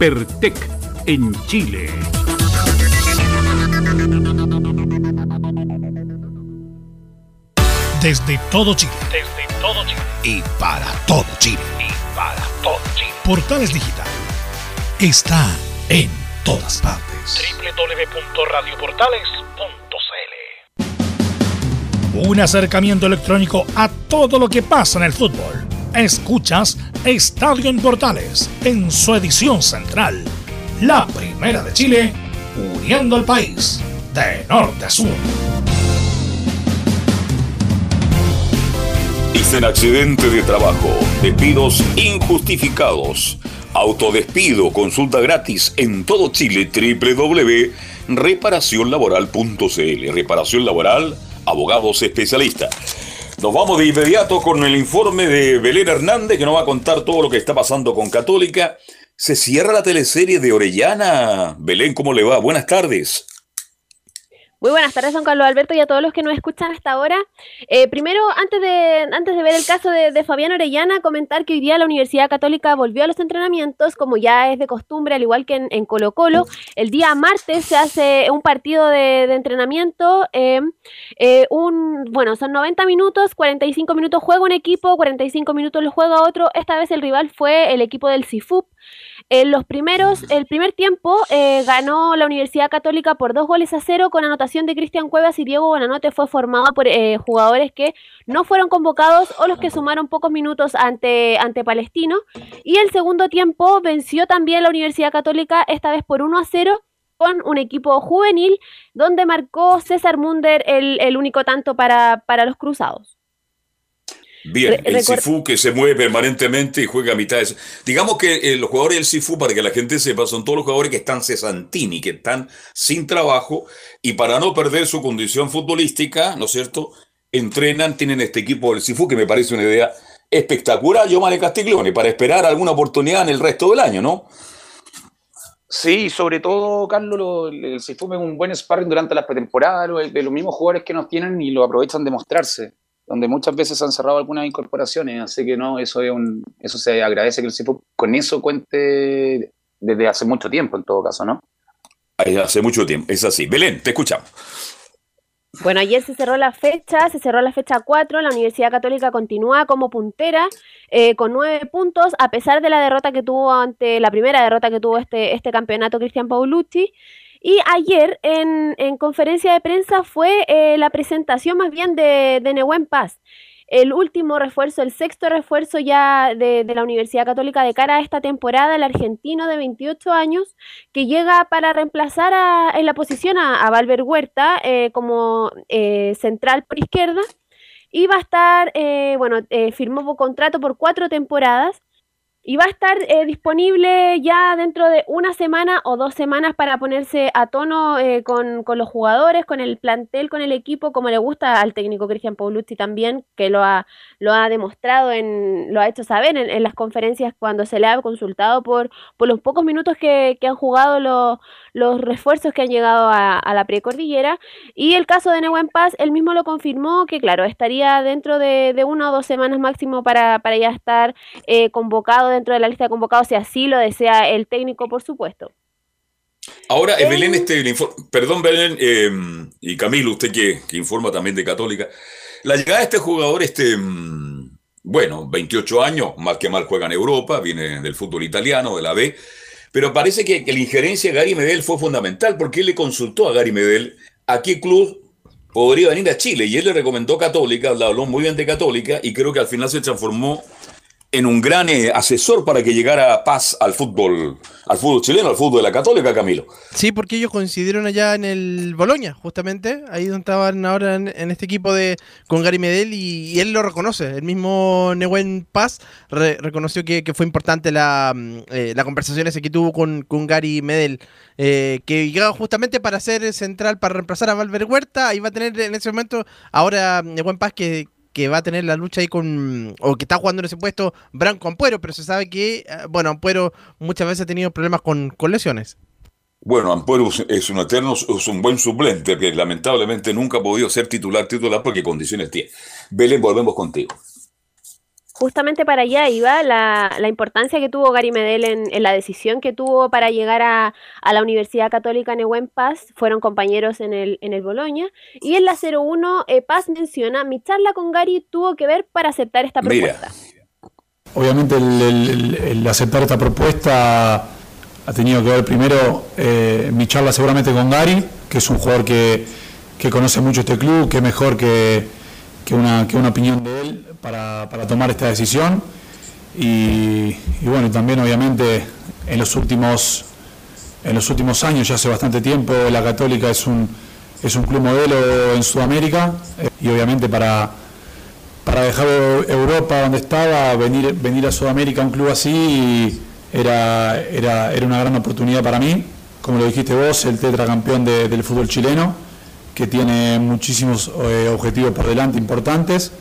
Pertec en Chile. Desde todo Chile. Desde todo Chile. Y para todo Chile. Y para todo Chile. Portales Digital está en todas partes. www.radioportales.cl Un acercamiento electrónico a todo lo que pasa en el fútbol. Escuchas Estadio en Portales en su edición central. La primera de Chile, uniendo al país de norte a sur. Dicen accidente de trabajo, despidos injustificados, autodespido, consulta gratis en todo Chile, www.reparacionlaboral.cl. Reparación Laboral, abogados especialistas. Nos vamos de inmediato con el informe de Belén Hernández que nos va a contar todo lo que está pasando con Católica. Se cierra la teleserie de Orellana. Belén, ¿cómo le va? Buenas tardes. Muy buenas tardes, don Carlos Alberto, y a todos los que nos escuchan hasta ahora. Eh, primero, antes de, antes de ver el caso de, Fabián Orellana, comentar que hoy día la Universidad Católica volvió a los entrenamientos, como ya es de costumbre, al igual que en, en Colo Colo. El día martes se hace un partido de, de entrenamiento. Eh, eh, un, bueno, son 90 minutos, 45 minutos juega un equipo, 45 minutos lo juega otro. Esta vez el rival fue el equipo del CIFUP. En los primeros, el primer tiempo eh, ganó la Universidad Católica por dos goles a cero con anotación de Cristian Cuevas y Diego Bonanote fue formado por eh, jugadores que no fueron convocados o los que sumaron pocos minutos ante, ante Palestino. Y el segundo tiempo venció también la Universidad Católica, esta vez por 1 a 0 con un equipo juvenil donde marcó César Munder el, el único tanto para, para los cruzados. Bien, el Sifu que se mueve permanentemente y juega a mitad de... Digamos que eh, los jugadores del Sifu, para que la gente sepa, son todos los jugadores que están cesantini, que están sin trabajo y para no perder su condición futbolística, ¿no es cierto? Entrenan, tienen este equipo del Sifu que me parece una idea espectacular, Giovanni Castiglione, para esperar alguna oportunidad en el resto del año, ¿no? Sí, sobre todo, Carlos, lo, el Sifu es un buen sparring durante la pretemporada de los mismos jugadores que nos tienen y lo aprovechan de mostrarse donde muchas veces han cerrado algunas incorporaciones, así que no, eso es un, eso se agradece que el CIFUP con eso cuente desde hace mucho tiempo en todo caso, ¿no? Hace mucho tiempo, es así. Belén, te escuchamos. Bueno, ayer se cerró la fecha, se cerró la fecha 4, la Universidad Católica continúa como puntera eh, con nueve puntos, a pesar de la derrota que tuvo ante, la primera derrota que tuvo este, este campeonato Cristian Paulucci. Y ayer en, en, conferencia de prensa fue eh, la presentación más bien de, de Nehuen Paz, el último refuerzo, el sexto refuerzo ya de, la Universidad Católica de cara a esta temporada, el argentino de 28 años, que llega para reemplazar a, en la posición a, a Valver Huerta eh, como eh, central por izquierda. Y va a estar, eh, bueno, firmó contrato por cuatro temporadas y va a estar eh, disponible ya dentro de una semana o dos semanas para ponerse a tono eh, con, con, los jugadores, con el plantel, con el equipo, como le gusta al técnico Cristian Paulucci también, que lo ha, lo ha demostrado, en, lo ha hecho saber en, en las conferencias cuando se le ha consultado por, por los pocos minutos que, que han jugado los, los refuerzos que han llegado a, a la precordillera. Y el caso de Nehuen Paz, él mismo lo confirmó que, claro, estaría dentro de, de una o dos semanas máximo para, para ya estar eh, convocado dentro de la lista de convocados si así lo desea el técnico, por supuesto. Ahora, eh, Belén, este, perdón, Belén eh, y Camilo, usted que, que, informa también de Católica, la llegada de este jugador, este, mm, bueno, 28 años, mal que mal juega en Europa, viene del fútbol italiano, de la B, pero parece que, la injerencia de Gary Medel fue fundamental porque él le consultó a Gary Medel a qué club podría venir a Chile y él le recomendó Católica, habló muy bien de Católica y creo que al final se transformó en un gran eh, asesor para que llegara paz al fútbol, al fútbol chileno, al fútbol de la Católica, Camilo. Sí, porque ellos coincidieron allá en el Boloña, justamente, ahí donde estaban ahora en, este equipo de con Gary Medel y, él lo reconoce. El mismo Neuen Paz reconoció que, fue importante la, mm, eh, la conversación ese que tuvo con, con Gary Medel, eh, que llegaba justamente para ser central, para reemplazar a Valver Huerta. Iba a tener en ese momento ahora Neuen Paz que que va a tener la lucha ahí con, o que está jugando en ese puesto, Branco Ampuero, pero se sabe que, eh, bueno, Ampuero muchas veces ha tenido problemas con, lesiones. Bueno, Ampuero es un eterno, es un buen suplente que lamentablemente nunca ha podido ser titular, titular porque condiciones tiene. Belén, volvemos contigo justamente para allá iba la, la importancia que tuvo Gary Medel en, la decisión que tuvo para llegar a, la Universidad Católica Nehuen Paz. Fueron compañeros en el, en el Boloña. Y en la 01, eh, Paz menciona, mi charla con Gary tuvo que ver para aceptar esta propuesta. Obviamente el, aceptar esta propuesta ha tenido que ver primero eh, mi charla seguramente con Gary, que es un jugador que, que conoce mucho este club, que es mejor que, que, una, que una opinión de él para, para tomar esta decisión. Y, bueno, también obviamente en los últimos en los últimos años, ya hace bastante tiempo, la Católica es un, es un club modelo en Sudamérica eh, y obviamente para, para dejar Europa donde estaba, venir, venir a Sudamérica, un club así, era, era, era una gran oportunidad para mí. Como lo dijiste vos, el tetracampeón de, del fútbol chileno, que tiene muchísimos eh, objetivos por delante importantes.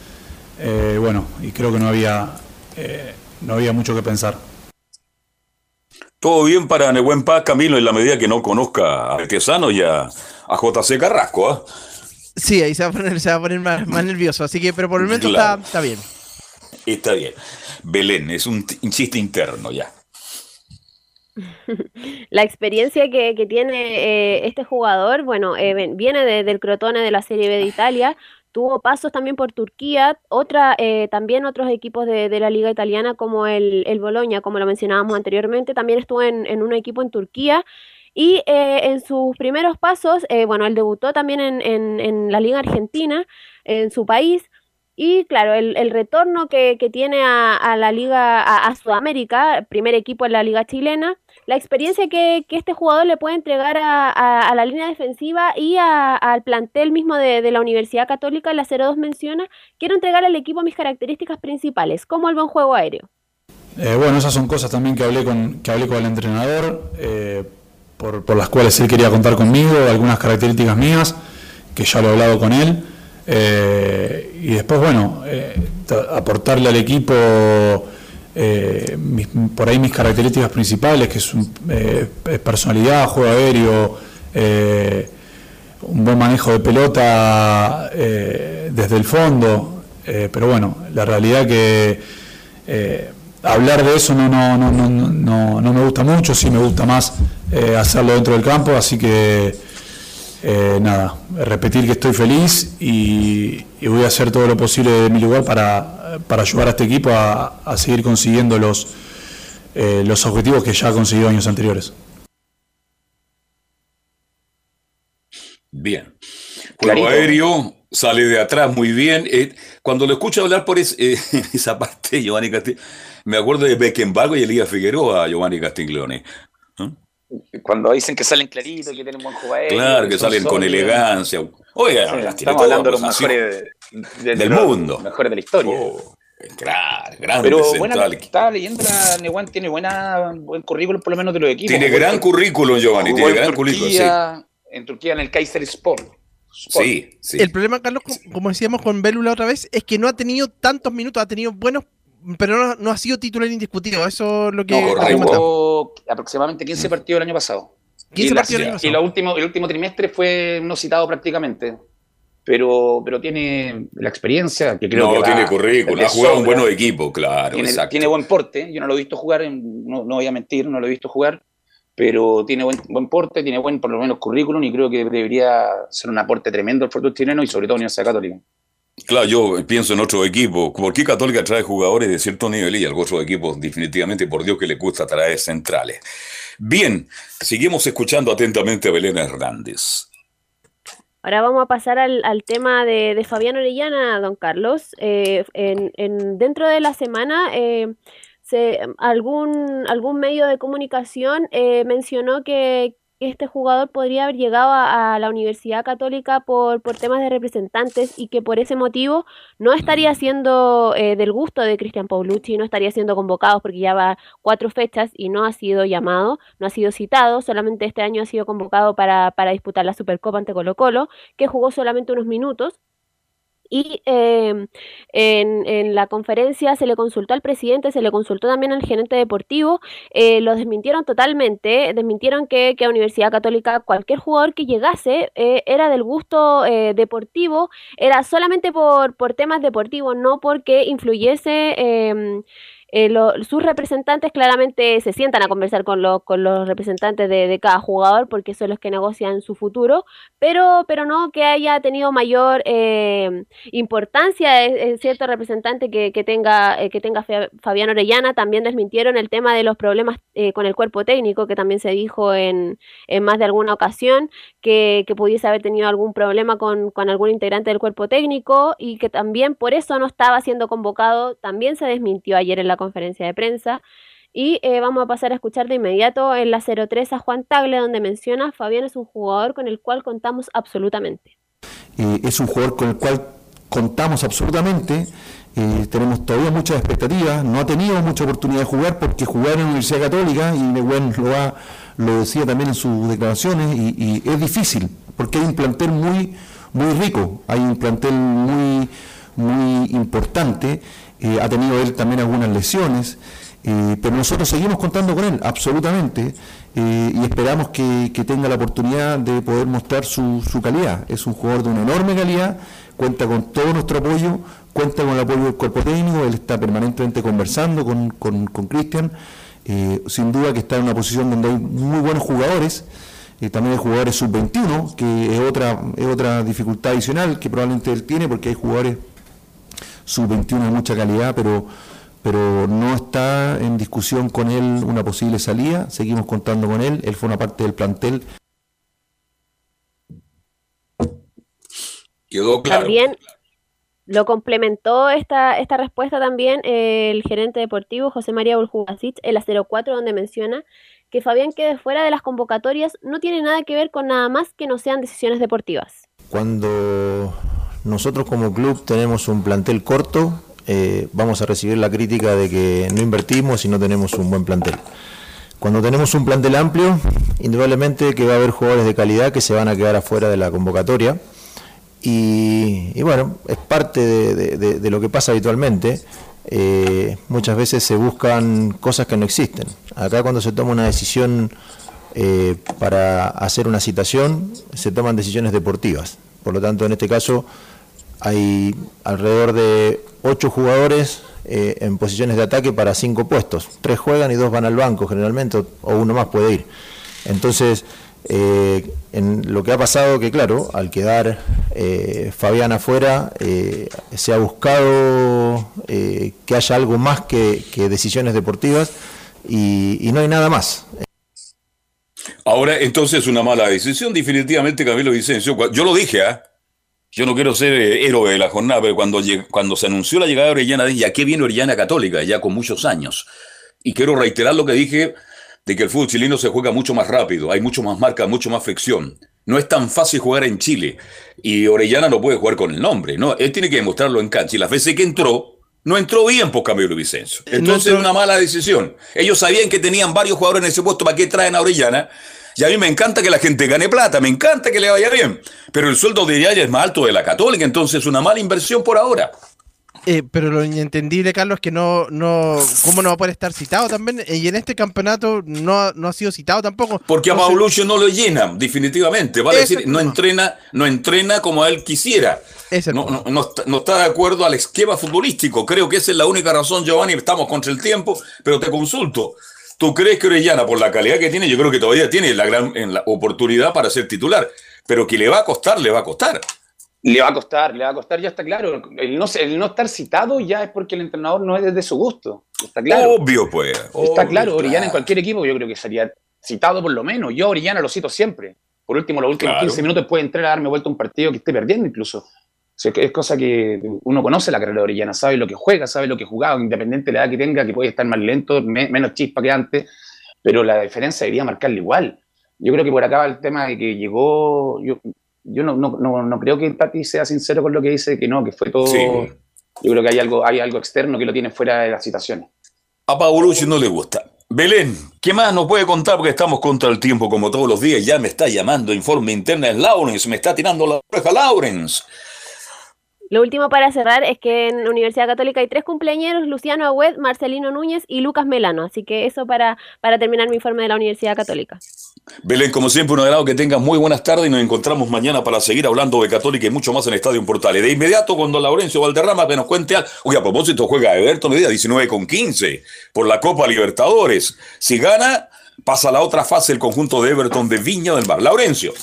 Eh, bueno, y creo que no había, eh, no había mucho que pensar. Todo bien para Nehuen Paz, Camilo, en la medida que no conozca a Artesano y a, JC Carrasco. ¿ah? Sí, ahí se va a poner, se va a poner más, nervioso, así que, pero por el momento está, está bien. Está bien. Belén, es un, chiste interno ya. La experiencia que, tiene eh, este jugador, bueno, viene del Crotone de la Serie B de Italia, tuvo pasos también por Turquía, otra, eh, también otros equipos de, la liga italiana como el, el Boloña, como lo mencionábamos anteriormente, también estuvo en, un equipo en Turquía. Y eh, en sus primeros pasos, eh, bueno, él debutó también en, la Liga Argentina, en su país, y claro, el, retorno que, tiene a, la Liga, a, Sudamérica, primer equipo en la Liga chilena, la experiencia que, este jugador le puede entregar a, la línea defensiva y al plantel mismo de, la Universidad Católica, la 02 menciona, quiero entregar al equipo mis características principales, como el buen juego aéreo. Eh, bueno, esas son cosas también que hablé con, que hablé con el entrenador, eh, por, las cuales él quería contar conmigo, algunas características mías, que ya lo he hablado con él. Eh, y después, bueno, aportarle al equipo eh, por ahí mis características principales, que es, eh, personalidad, juego aéreo, eh, un buen manejo de pelota desde el fondo, pero bueno, la realidad que hablar de eso no, no, no, no me gusta mucho, sí me gusta más hacerlo dentro del campo, así que nada, repetir que estoy feliz y, y voy a hacer todo lo posible de mi lugar para para ayudar a este equipo a, seguir consiguiendo los, eh, los objetivos que ya ha conseguido años anteriores. Bien. Juego aéreo, sale de atrás muy bien. Eh, cuando lo escucho hablar por eh, esa parte, Giovanni Castiglione, me acuerdo de Beckenbauer y Elías Figueroa, Giovanni Castiglione. Cuando dicen que salen claritos, que tienen buen juego aéreo. Claro, que salen con elegancia. Oiga, estamos hablando de los mejores del mundo. Mejores de la historia. Oh, claro, grande Pero bueno, estaba leyendo la Newan tiene buena, buen currículum por lo menos de los equipos. Tiene gran currículum, Giovanni, tiene gran currículum, sí. En Turquía, en el Kaiser Sport. Sí, sí. El problema, Carlos, como decíamos con Bélula otra vez, es que no ha tenido tantos minutos, ha tenido buenos, pero no, ha sido titular indiscutido. Eso es lo que. No, aproximadamente 15 partidos el año pasado. 15 y partidos el año pasado. Y lo último, el último trimestre fue no citado prácticamente pero, pero tiene la experiencia que creo no, tiene currículum, ha jugado un buen equipo, claro. Tiene, tiene, buen porte, yo no lo he visto jugar, no, no, voy a mentir, no lo he visto jugar, pero tiene buen, buen porte, tiene buen, por lo menos, currículum y creo que debería ser un aporte tremendo al fútbol chileno y sobre todo Universidad Católica. Claro, yo pienso en otro equipo. ¿Por qué Católica trae jugadores de cierto nivel y algún otro equipo definitivamente, por Dios, que le gusta traer centrales? Bien, seguimos escuchando atentamente a Belén Hernández. Ahora vamos a pasar al, tema de, Fabián Orellana, don Carlos. Eh, en, en- dentro de la semana, eh, algún, algún medio de comunicación eh, mencionó que este jugador podría haber llegado a, a la Universidad Católica por, por temas de representantes y que por ese motivo no estaría siendo eh, del gusto de Cristian Paulucci, no estaría siendo convocado porque ya va cuatro fechas y no ha sido llamado, no ha sido citado, solamente este año ha sido convocado para, para disputar la Supercopa ante Colo Colo, que jugó solamente unos minutos. Y eh, en, en la conferencia se le consultó al presidente, se le consultó también al gerente deportivo, eh, lo desmintieron totalmente, desmintieron que, que a Universidad Católica cualquier jugador que llegase eh, era del gusto eh, deportivo, era solamente por, por temas deportivos, no porque influyese... eh, lo- sus representantes claramente se sientan a conversar con, los con los representantes de, de cada jugador porque son los que negocian su futuro, pero, pero no que haya tenido mayor eh, importancia eh, eh, cierto representante que, que tenga, eh, que tenga Fa- Fabián Orellana. También desmintieron el tema de los problemas eh, con el cuerpo técnico, que también se dijo en, en más de alguna ocasión, que, pudiese haber tenido algún problema con, con algún integrante del cuerpo técnico y que también por eso no estaba siendo convocado. También se desmintió ayer en la conferencia de prensa. Y eh, vamos a pasar a escuchar de inmediato en la 03 a Juan Tagle, donde menciona Fabián es un jugador con el cual contamos absolutamente. Eh, es un jugador con el cual contamos absolutamente. eh, tenemos todavía muchas expectativas. No ha tenido mucha oportunidad de jugar porque jugar en la Universidad Católica, y Nehuen lo, ha- lo decía también en sus declaraciones, y, y es difícil porque hay un plantel muy, muy rico, hay un plantel muy, muy importante. eh, ha tenido él también algunas lesiones. eh, pero nosotros seguimos contando con él, absolutamente, eh, y esperamos que, que tenga la oportunidad de poder mostrar su, su calidad. Es un jugador de una enorme calidad, cuenta con todo nuestro apoyo, cuenta con el apoyo del cuerpo técnico, él está permanentemente conversando con con- con Cristian, eh, sin duda que está en una posición donde hay muy buenos jugadores, eh, también hay jugadores sub-21, que es otra, es otra dificultad adicional que probablemente él tiene, porque hay jugadores sub-21 de mucha calidad, pero, pero no está en discusión con él una posible salida, seguimos contando con él, él fue una parte del plantel. Quedó claro. También lo complementó esta, esta respuesta también eh, el gerente deportivo José María Buljubasic en la 04, donde menciona que Fabián quede fuera de las convocatorias no tiene nada que ver con nada más que no sean decisiones deportivas. Cuando nosotros como club tenemos un plantel corto, eh, vamos a recibir la crítica de que no invertimos y no tenemos un buen plantel. Cuando tenemos un plantel amplio, indudablemente que va a haber jugadores de calidad que se van a quedar afuera de la convocatoria. Y, bueno, es parte de, lo que pasa habitualmente. Eh, muchas veces se buscan cosas que no existen. Acá cuando se toma una decisión eh, para hacer una citación, se toman decisiones deportivas. Por lo tanto, en este caso hay alrededor de ocho jugadores eh, en posiciones de ataque para cinco puestos. Tres juegan y dos van al banco generalmente, o uno más puede ir. Entonces, eh, en lo que ha pasado, que claro, al quedar eh, Fabián afuera, eh, se ha buscado eh, que haya algo más que, decisiones deportivas y, no hay nada más. Ahora, entonces, una mala decisión, definitivamente, Camilo Vicencio. Yo lo dije, ¿ah? Yo no quiero ser héroe de la jornada, pero cuando, cuando se anunció la llegada de Orellana, dije, ¿a qué viene Orellana Católica? Ya con muchos años. Y quiero reiterar lo que dije de que el fútbol chileno se juega mucho más rápido, hay mucho más marca, mucho más fricción. No es tan fácil jugar en Chile. Y Orellana no puede jugar con el nombre, ¿no? Él tiene que demostrarlo en cancha. Y las veces que entró, no entró bien por Camilo Vicencio. Entonces, una mala decisión. Ellos sabían que tenían varios jugadores en ese puesto, ¿para qué traen a Orellana? Y a mí me encanta que la gente gane plata, me encanta que le vaya bien. Pero el sueldo de Yaya es más alto de la Católica, entonces una mala inversión por ahora. Eh, pero lo inentendible, Carlos, es que no, no, ¿cómo no va a poder estar citado también? Eh, Y en este campeonato no, ha- no ha sido citado tampoco. Porque a Mauluccio no lo llenan, definitivamente. Vale decir, no entrena, no entrena como él quisiera. No, no, no está, no está de acuerdo al esquema futbolístico. Creo que esa es la única razón, Giovanni. Estamos contra el tiempo, pero te consulto. ¿Tú crees que Orellana, por la calidad que tiene, yo creo que todavía tiene la gran en la oportunidad para ser titular? Pero que le va a costar, le va a costar. Le va a costar, le va a costar, ya está claro. El no, el no estar citado ya es porque el entrenador no es de su gusto. Está claro. Obvio, pues. Está claro, Orellana en cualquier equipo yo creo que sería citado por lo menos. Yo a Orellana lo cito siempre. Por último, los últimos Claro. 15 minutos puede entrar a darme vuelta a un partido que esté perdiendo incluso. O sea, que es cosa que uno conoce la carrera de Orellana, sabe lo que juega, sabe lo que jugaba, independiente de la edad que tenga, que puede estar más lento, me- menos chispa que antes, pero la diferencia debería marcarle igual. Yo creo que por acá va el tema de que llegó, yo, yo no, no, no, no creo que Tati sea sincero con lo que dice, que no, que fue todo... Sí. Yo creo que hay algo, hay algo externo que lo tiene fuera de las situaciones. A Paulucci no le gusta. Belén, ¿qué más nos puede contar? Porque estamos contra el tiempo como todos los días. Ya me está llamando informe interna es Lawrence, me está tirando la oreja Lawrence. Lo último para cerrar es que en la Universidad Católica hay tres cumpleañeros, Luciano Agüed, Marcelino Núñez y Lucas Melano. Así que eso para, para terminar mi informe de la Universidad Católica. Belén, como siempre, un agrado que tengas muy buenas tardes y nos encontramos mañana para seguir hablando de Católica y mucho más en Estadio Portales. De inmediato, cuando Laurencio Valderrama que nos cuente algo. Oye, a propósito, juega Everton hoy día 19 con 15 por la Copa Libertadores. Si gana, pasa a la otra fase el conjunto de Everton de Viña del Mar. Laurencio.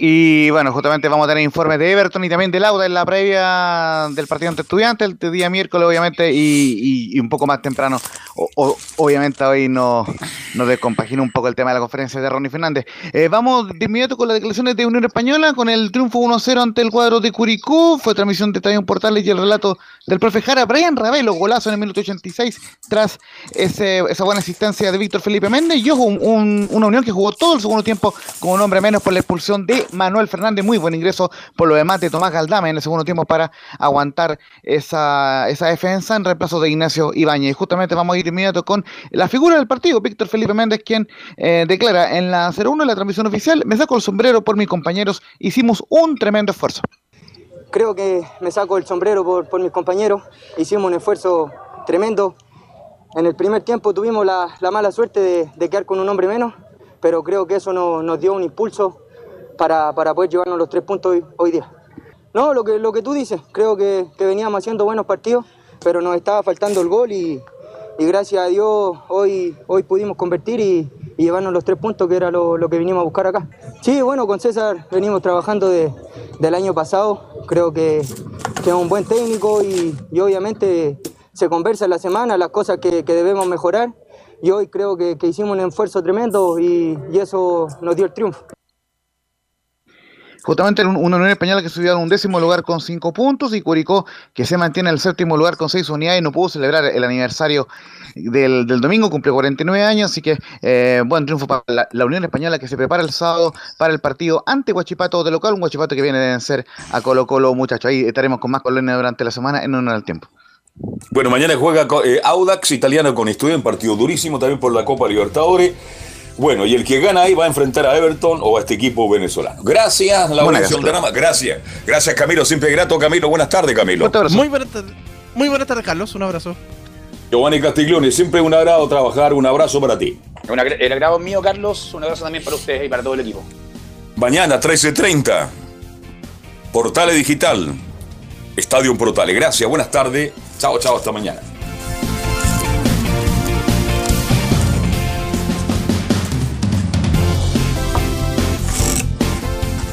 Y bueno, justamente vamos a tener informes de Everton y también de Lauda en la previa del partido ante Estudiantes, el día miércoles, obviamente, y, un poco más temprano. O- obviamente, hoy nos no descompagina un poco el tema de la conferencia de Ronnie Fernández. Eh, vamos de inmediato con las declaraciones de Unión Española, con el triunfo 1-0 ante el cuadro de Curicó. Fue transmisión de Estadio Portales y el relato del profe Jara, Brian Ravelo, golazo en el minuto 86, tras ese- esa buena asistencia de Víctor Felipe Méndez. Y ojo, un- un- una Unión que jugó todo el segundo tiempo con un hombre menos por la expulsión de Manuel Fernández. Muy buen ingreso por lo demás de Tomás Galdame en el segundo tiempo para aguantar esa, esa defensa en reemplazo de Ignacio Ibáñez. Y justamente vamos a ir inmediato con la figura del partido, Víctor Felipe Méndez, quien eh, declara en la 01 de la transmisión oficial, me saco el sombrero por mis compañeros, hicimos un tremendo esfuerzo. Creo que me saco el sombrero por, por mis compañeros. Hicimos un esfuerzo tremendo. En el primer tiempo tuvimos la, la mala suerte de, de quedar con un hombre menos, pero creo que eso no- nos dio un impulso para, para poder llevarnos los tres puntos hoy, hoy día. No, lo que, lo que tú dices, creo que, que veníamos haciendo buenos partidos, pero nos estaba faltando el gol y, y gracias a Dios hoy, hoy pudimos convertir y, y llevarnos los tres puntos que era lo, lo que vinimos a buscar acá. Sí, bueno, con César venimos trabajando de- del año pasado, creo que, que es un buen técnico y, y obviamente se conversa en la semana las cosas que, que debemos mejorar y hoy creo que, que hicimos un esfuerzo tremendo y, y eso nos dio el triunfo. Justamente un- una Unión Española que subió a un décimo lugar con cinco puntos y Curicó que se mantiene en el séptimo lugar con seis unidades y no pudo celebrar el aniversario del, domingo, cumple 49 años, así que eh, buen triunfo para la, Unión Española que se prepara el sábado para el partido ante Huachipato de local, un Huachipato que viene de vencer a Colo Colo muchachos. Ahí estaremos con más colonias durante la semana en uno del tiempo. Bueno, mañana juega eh, Audax italiano con Estudio, un partido durísimo también por la Copa Libertadores. Bueno, y el que gana ahí va a enfrentar a Everton o a este equipo venezolano. Gracias, la Buenas de Rama. Gracias. Gracias, Camilo. Siempre grato, Camilo. Buenas tardes, Camilo. Muy buenas tardes, muy buenas tardes, Carlos. Un abrazo. Giovanni Castiglione, siempre un agrado trabajar. Un abrazo para ti. El agrado mío, Carlos. Un abrazo también para ustedes y para todo el equipo. Mañana, 13.30. Portales Digital. Estadio Portales. Gracias, buenas tardes. Chao, chao, hasta mañana.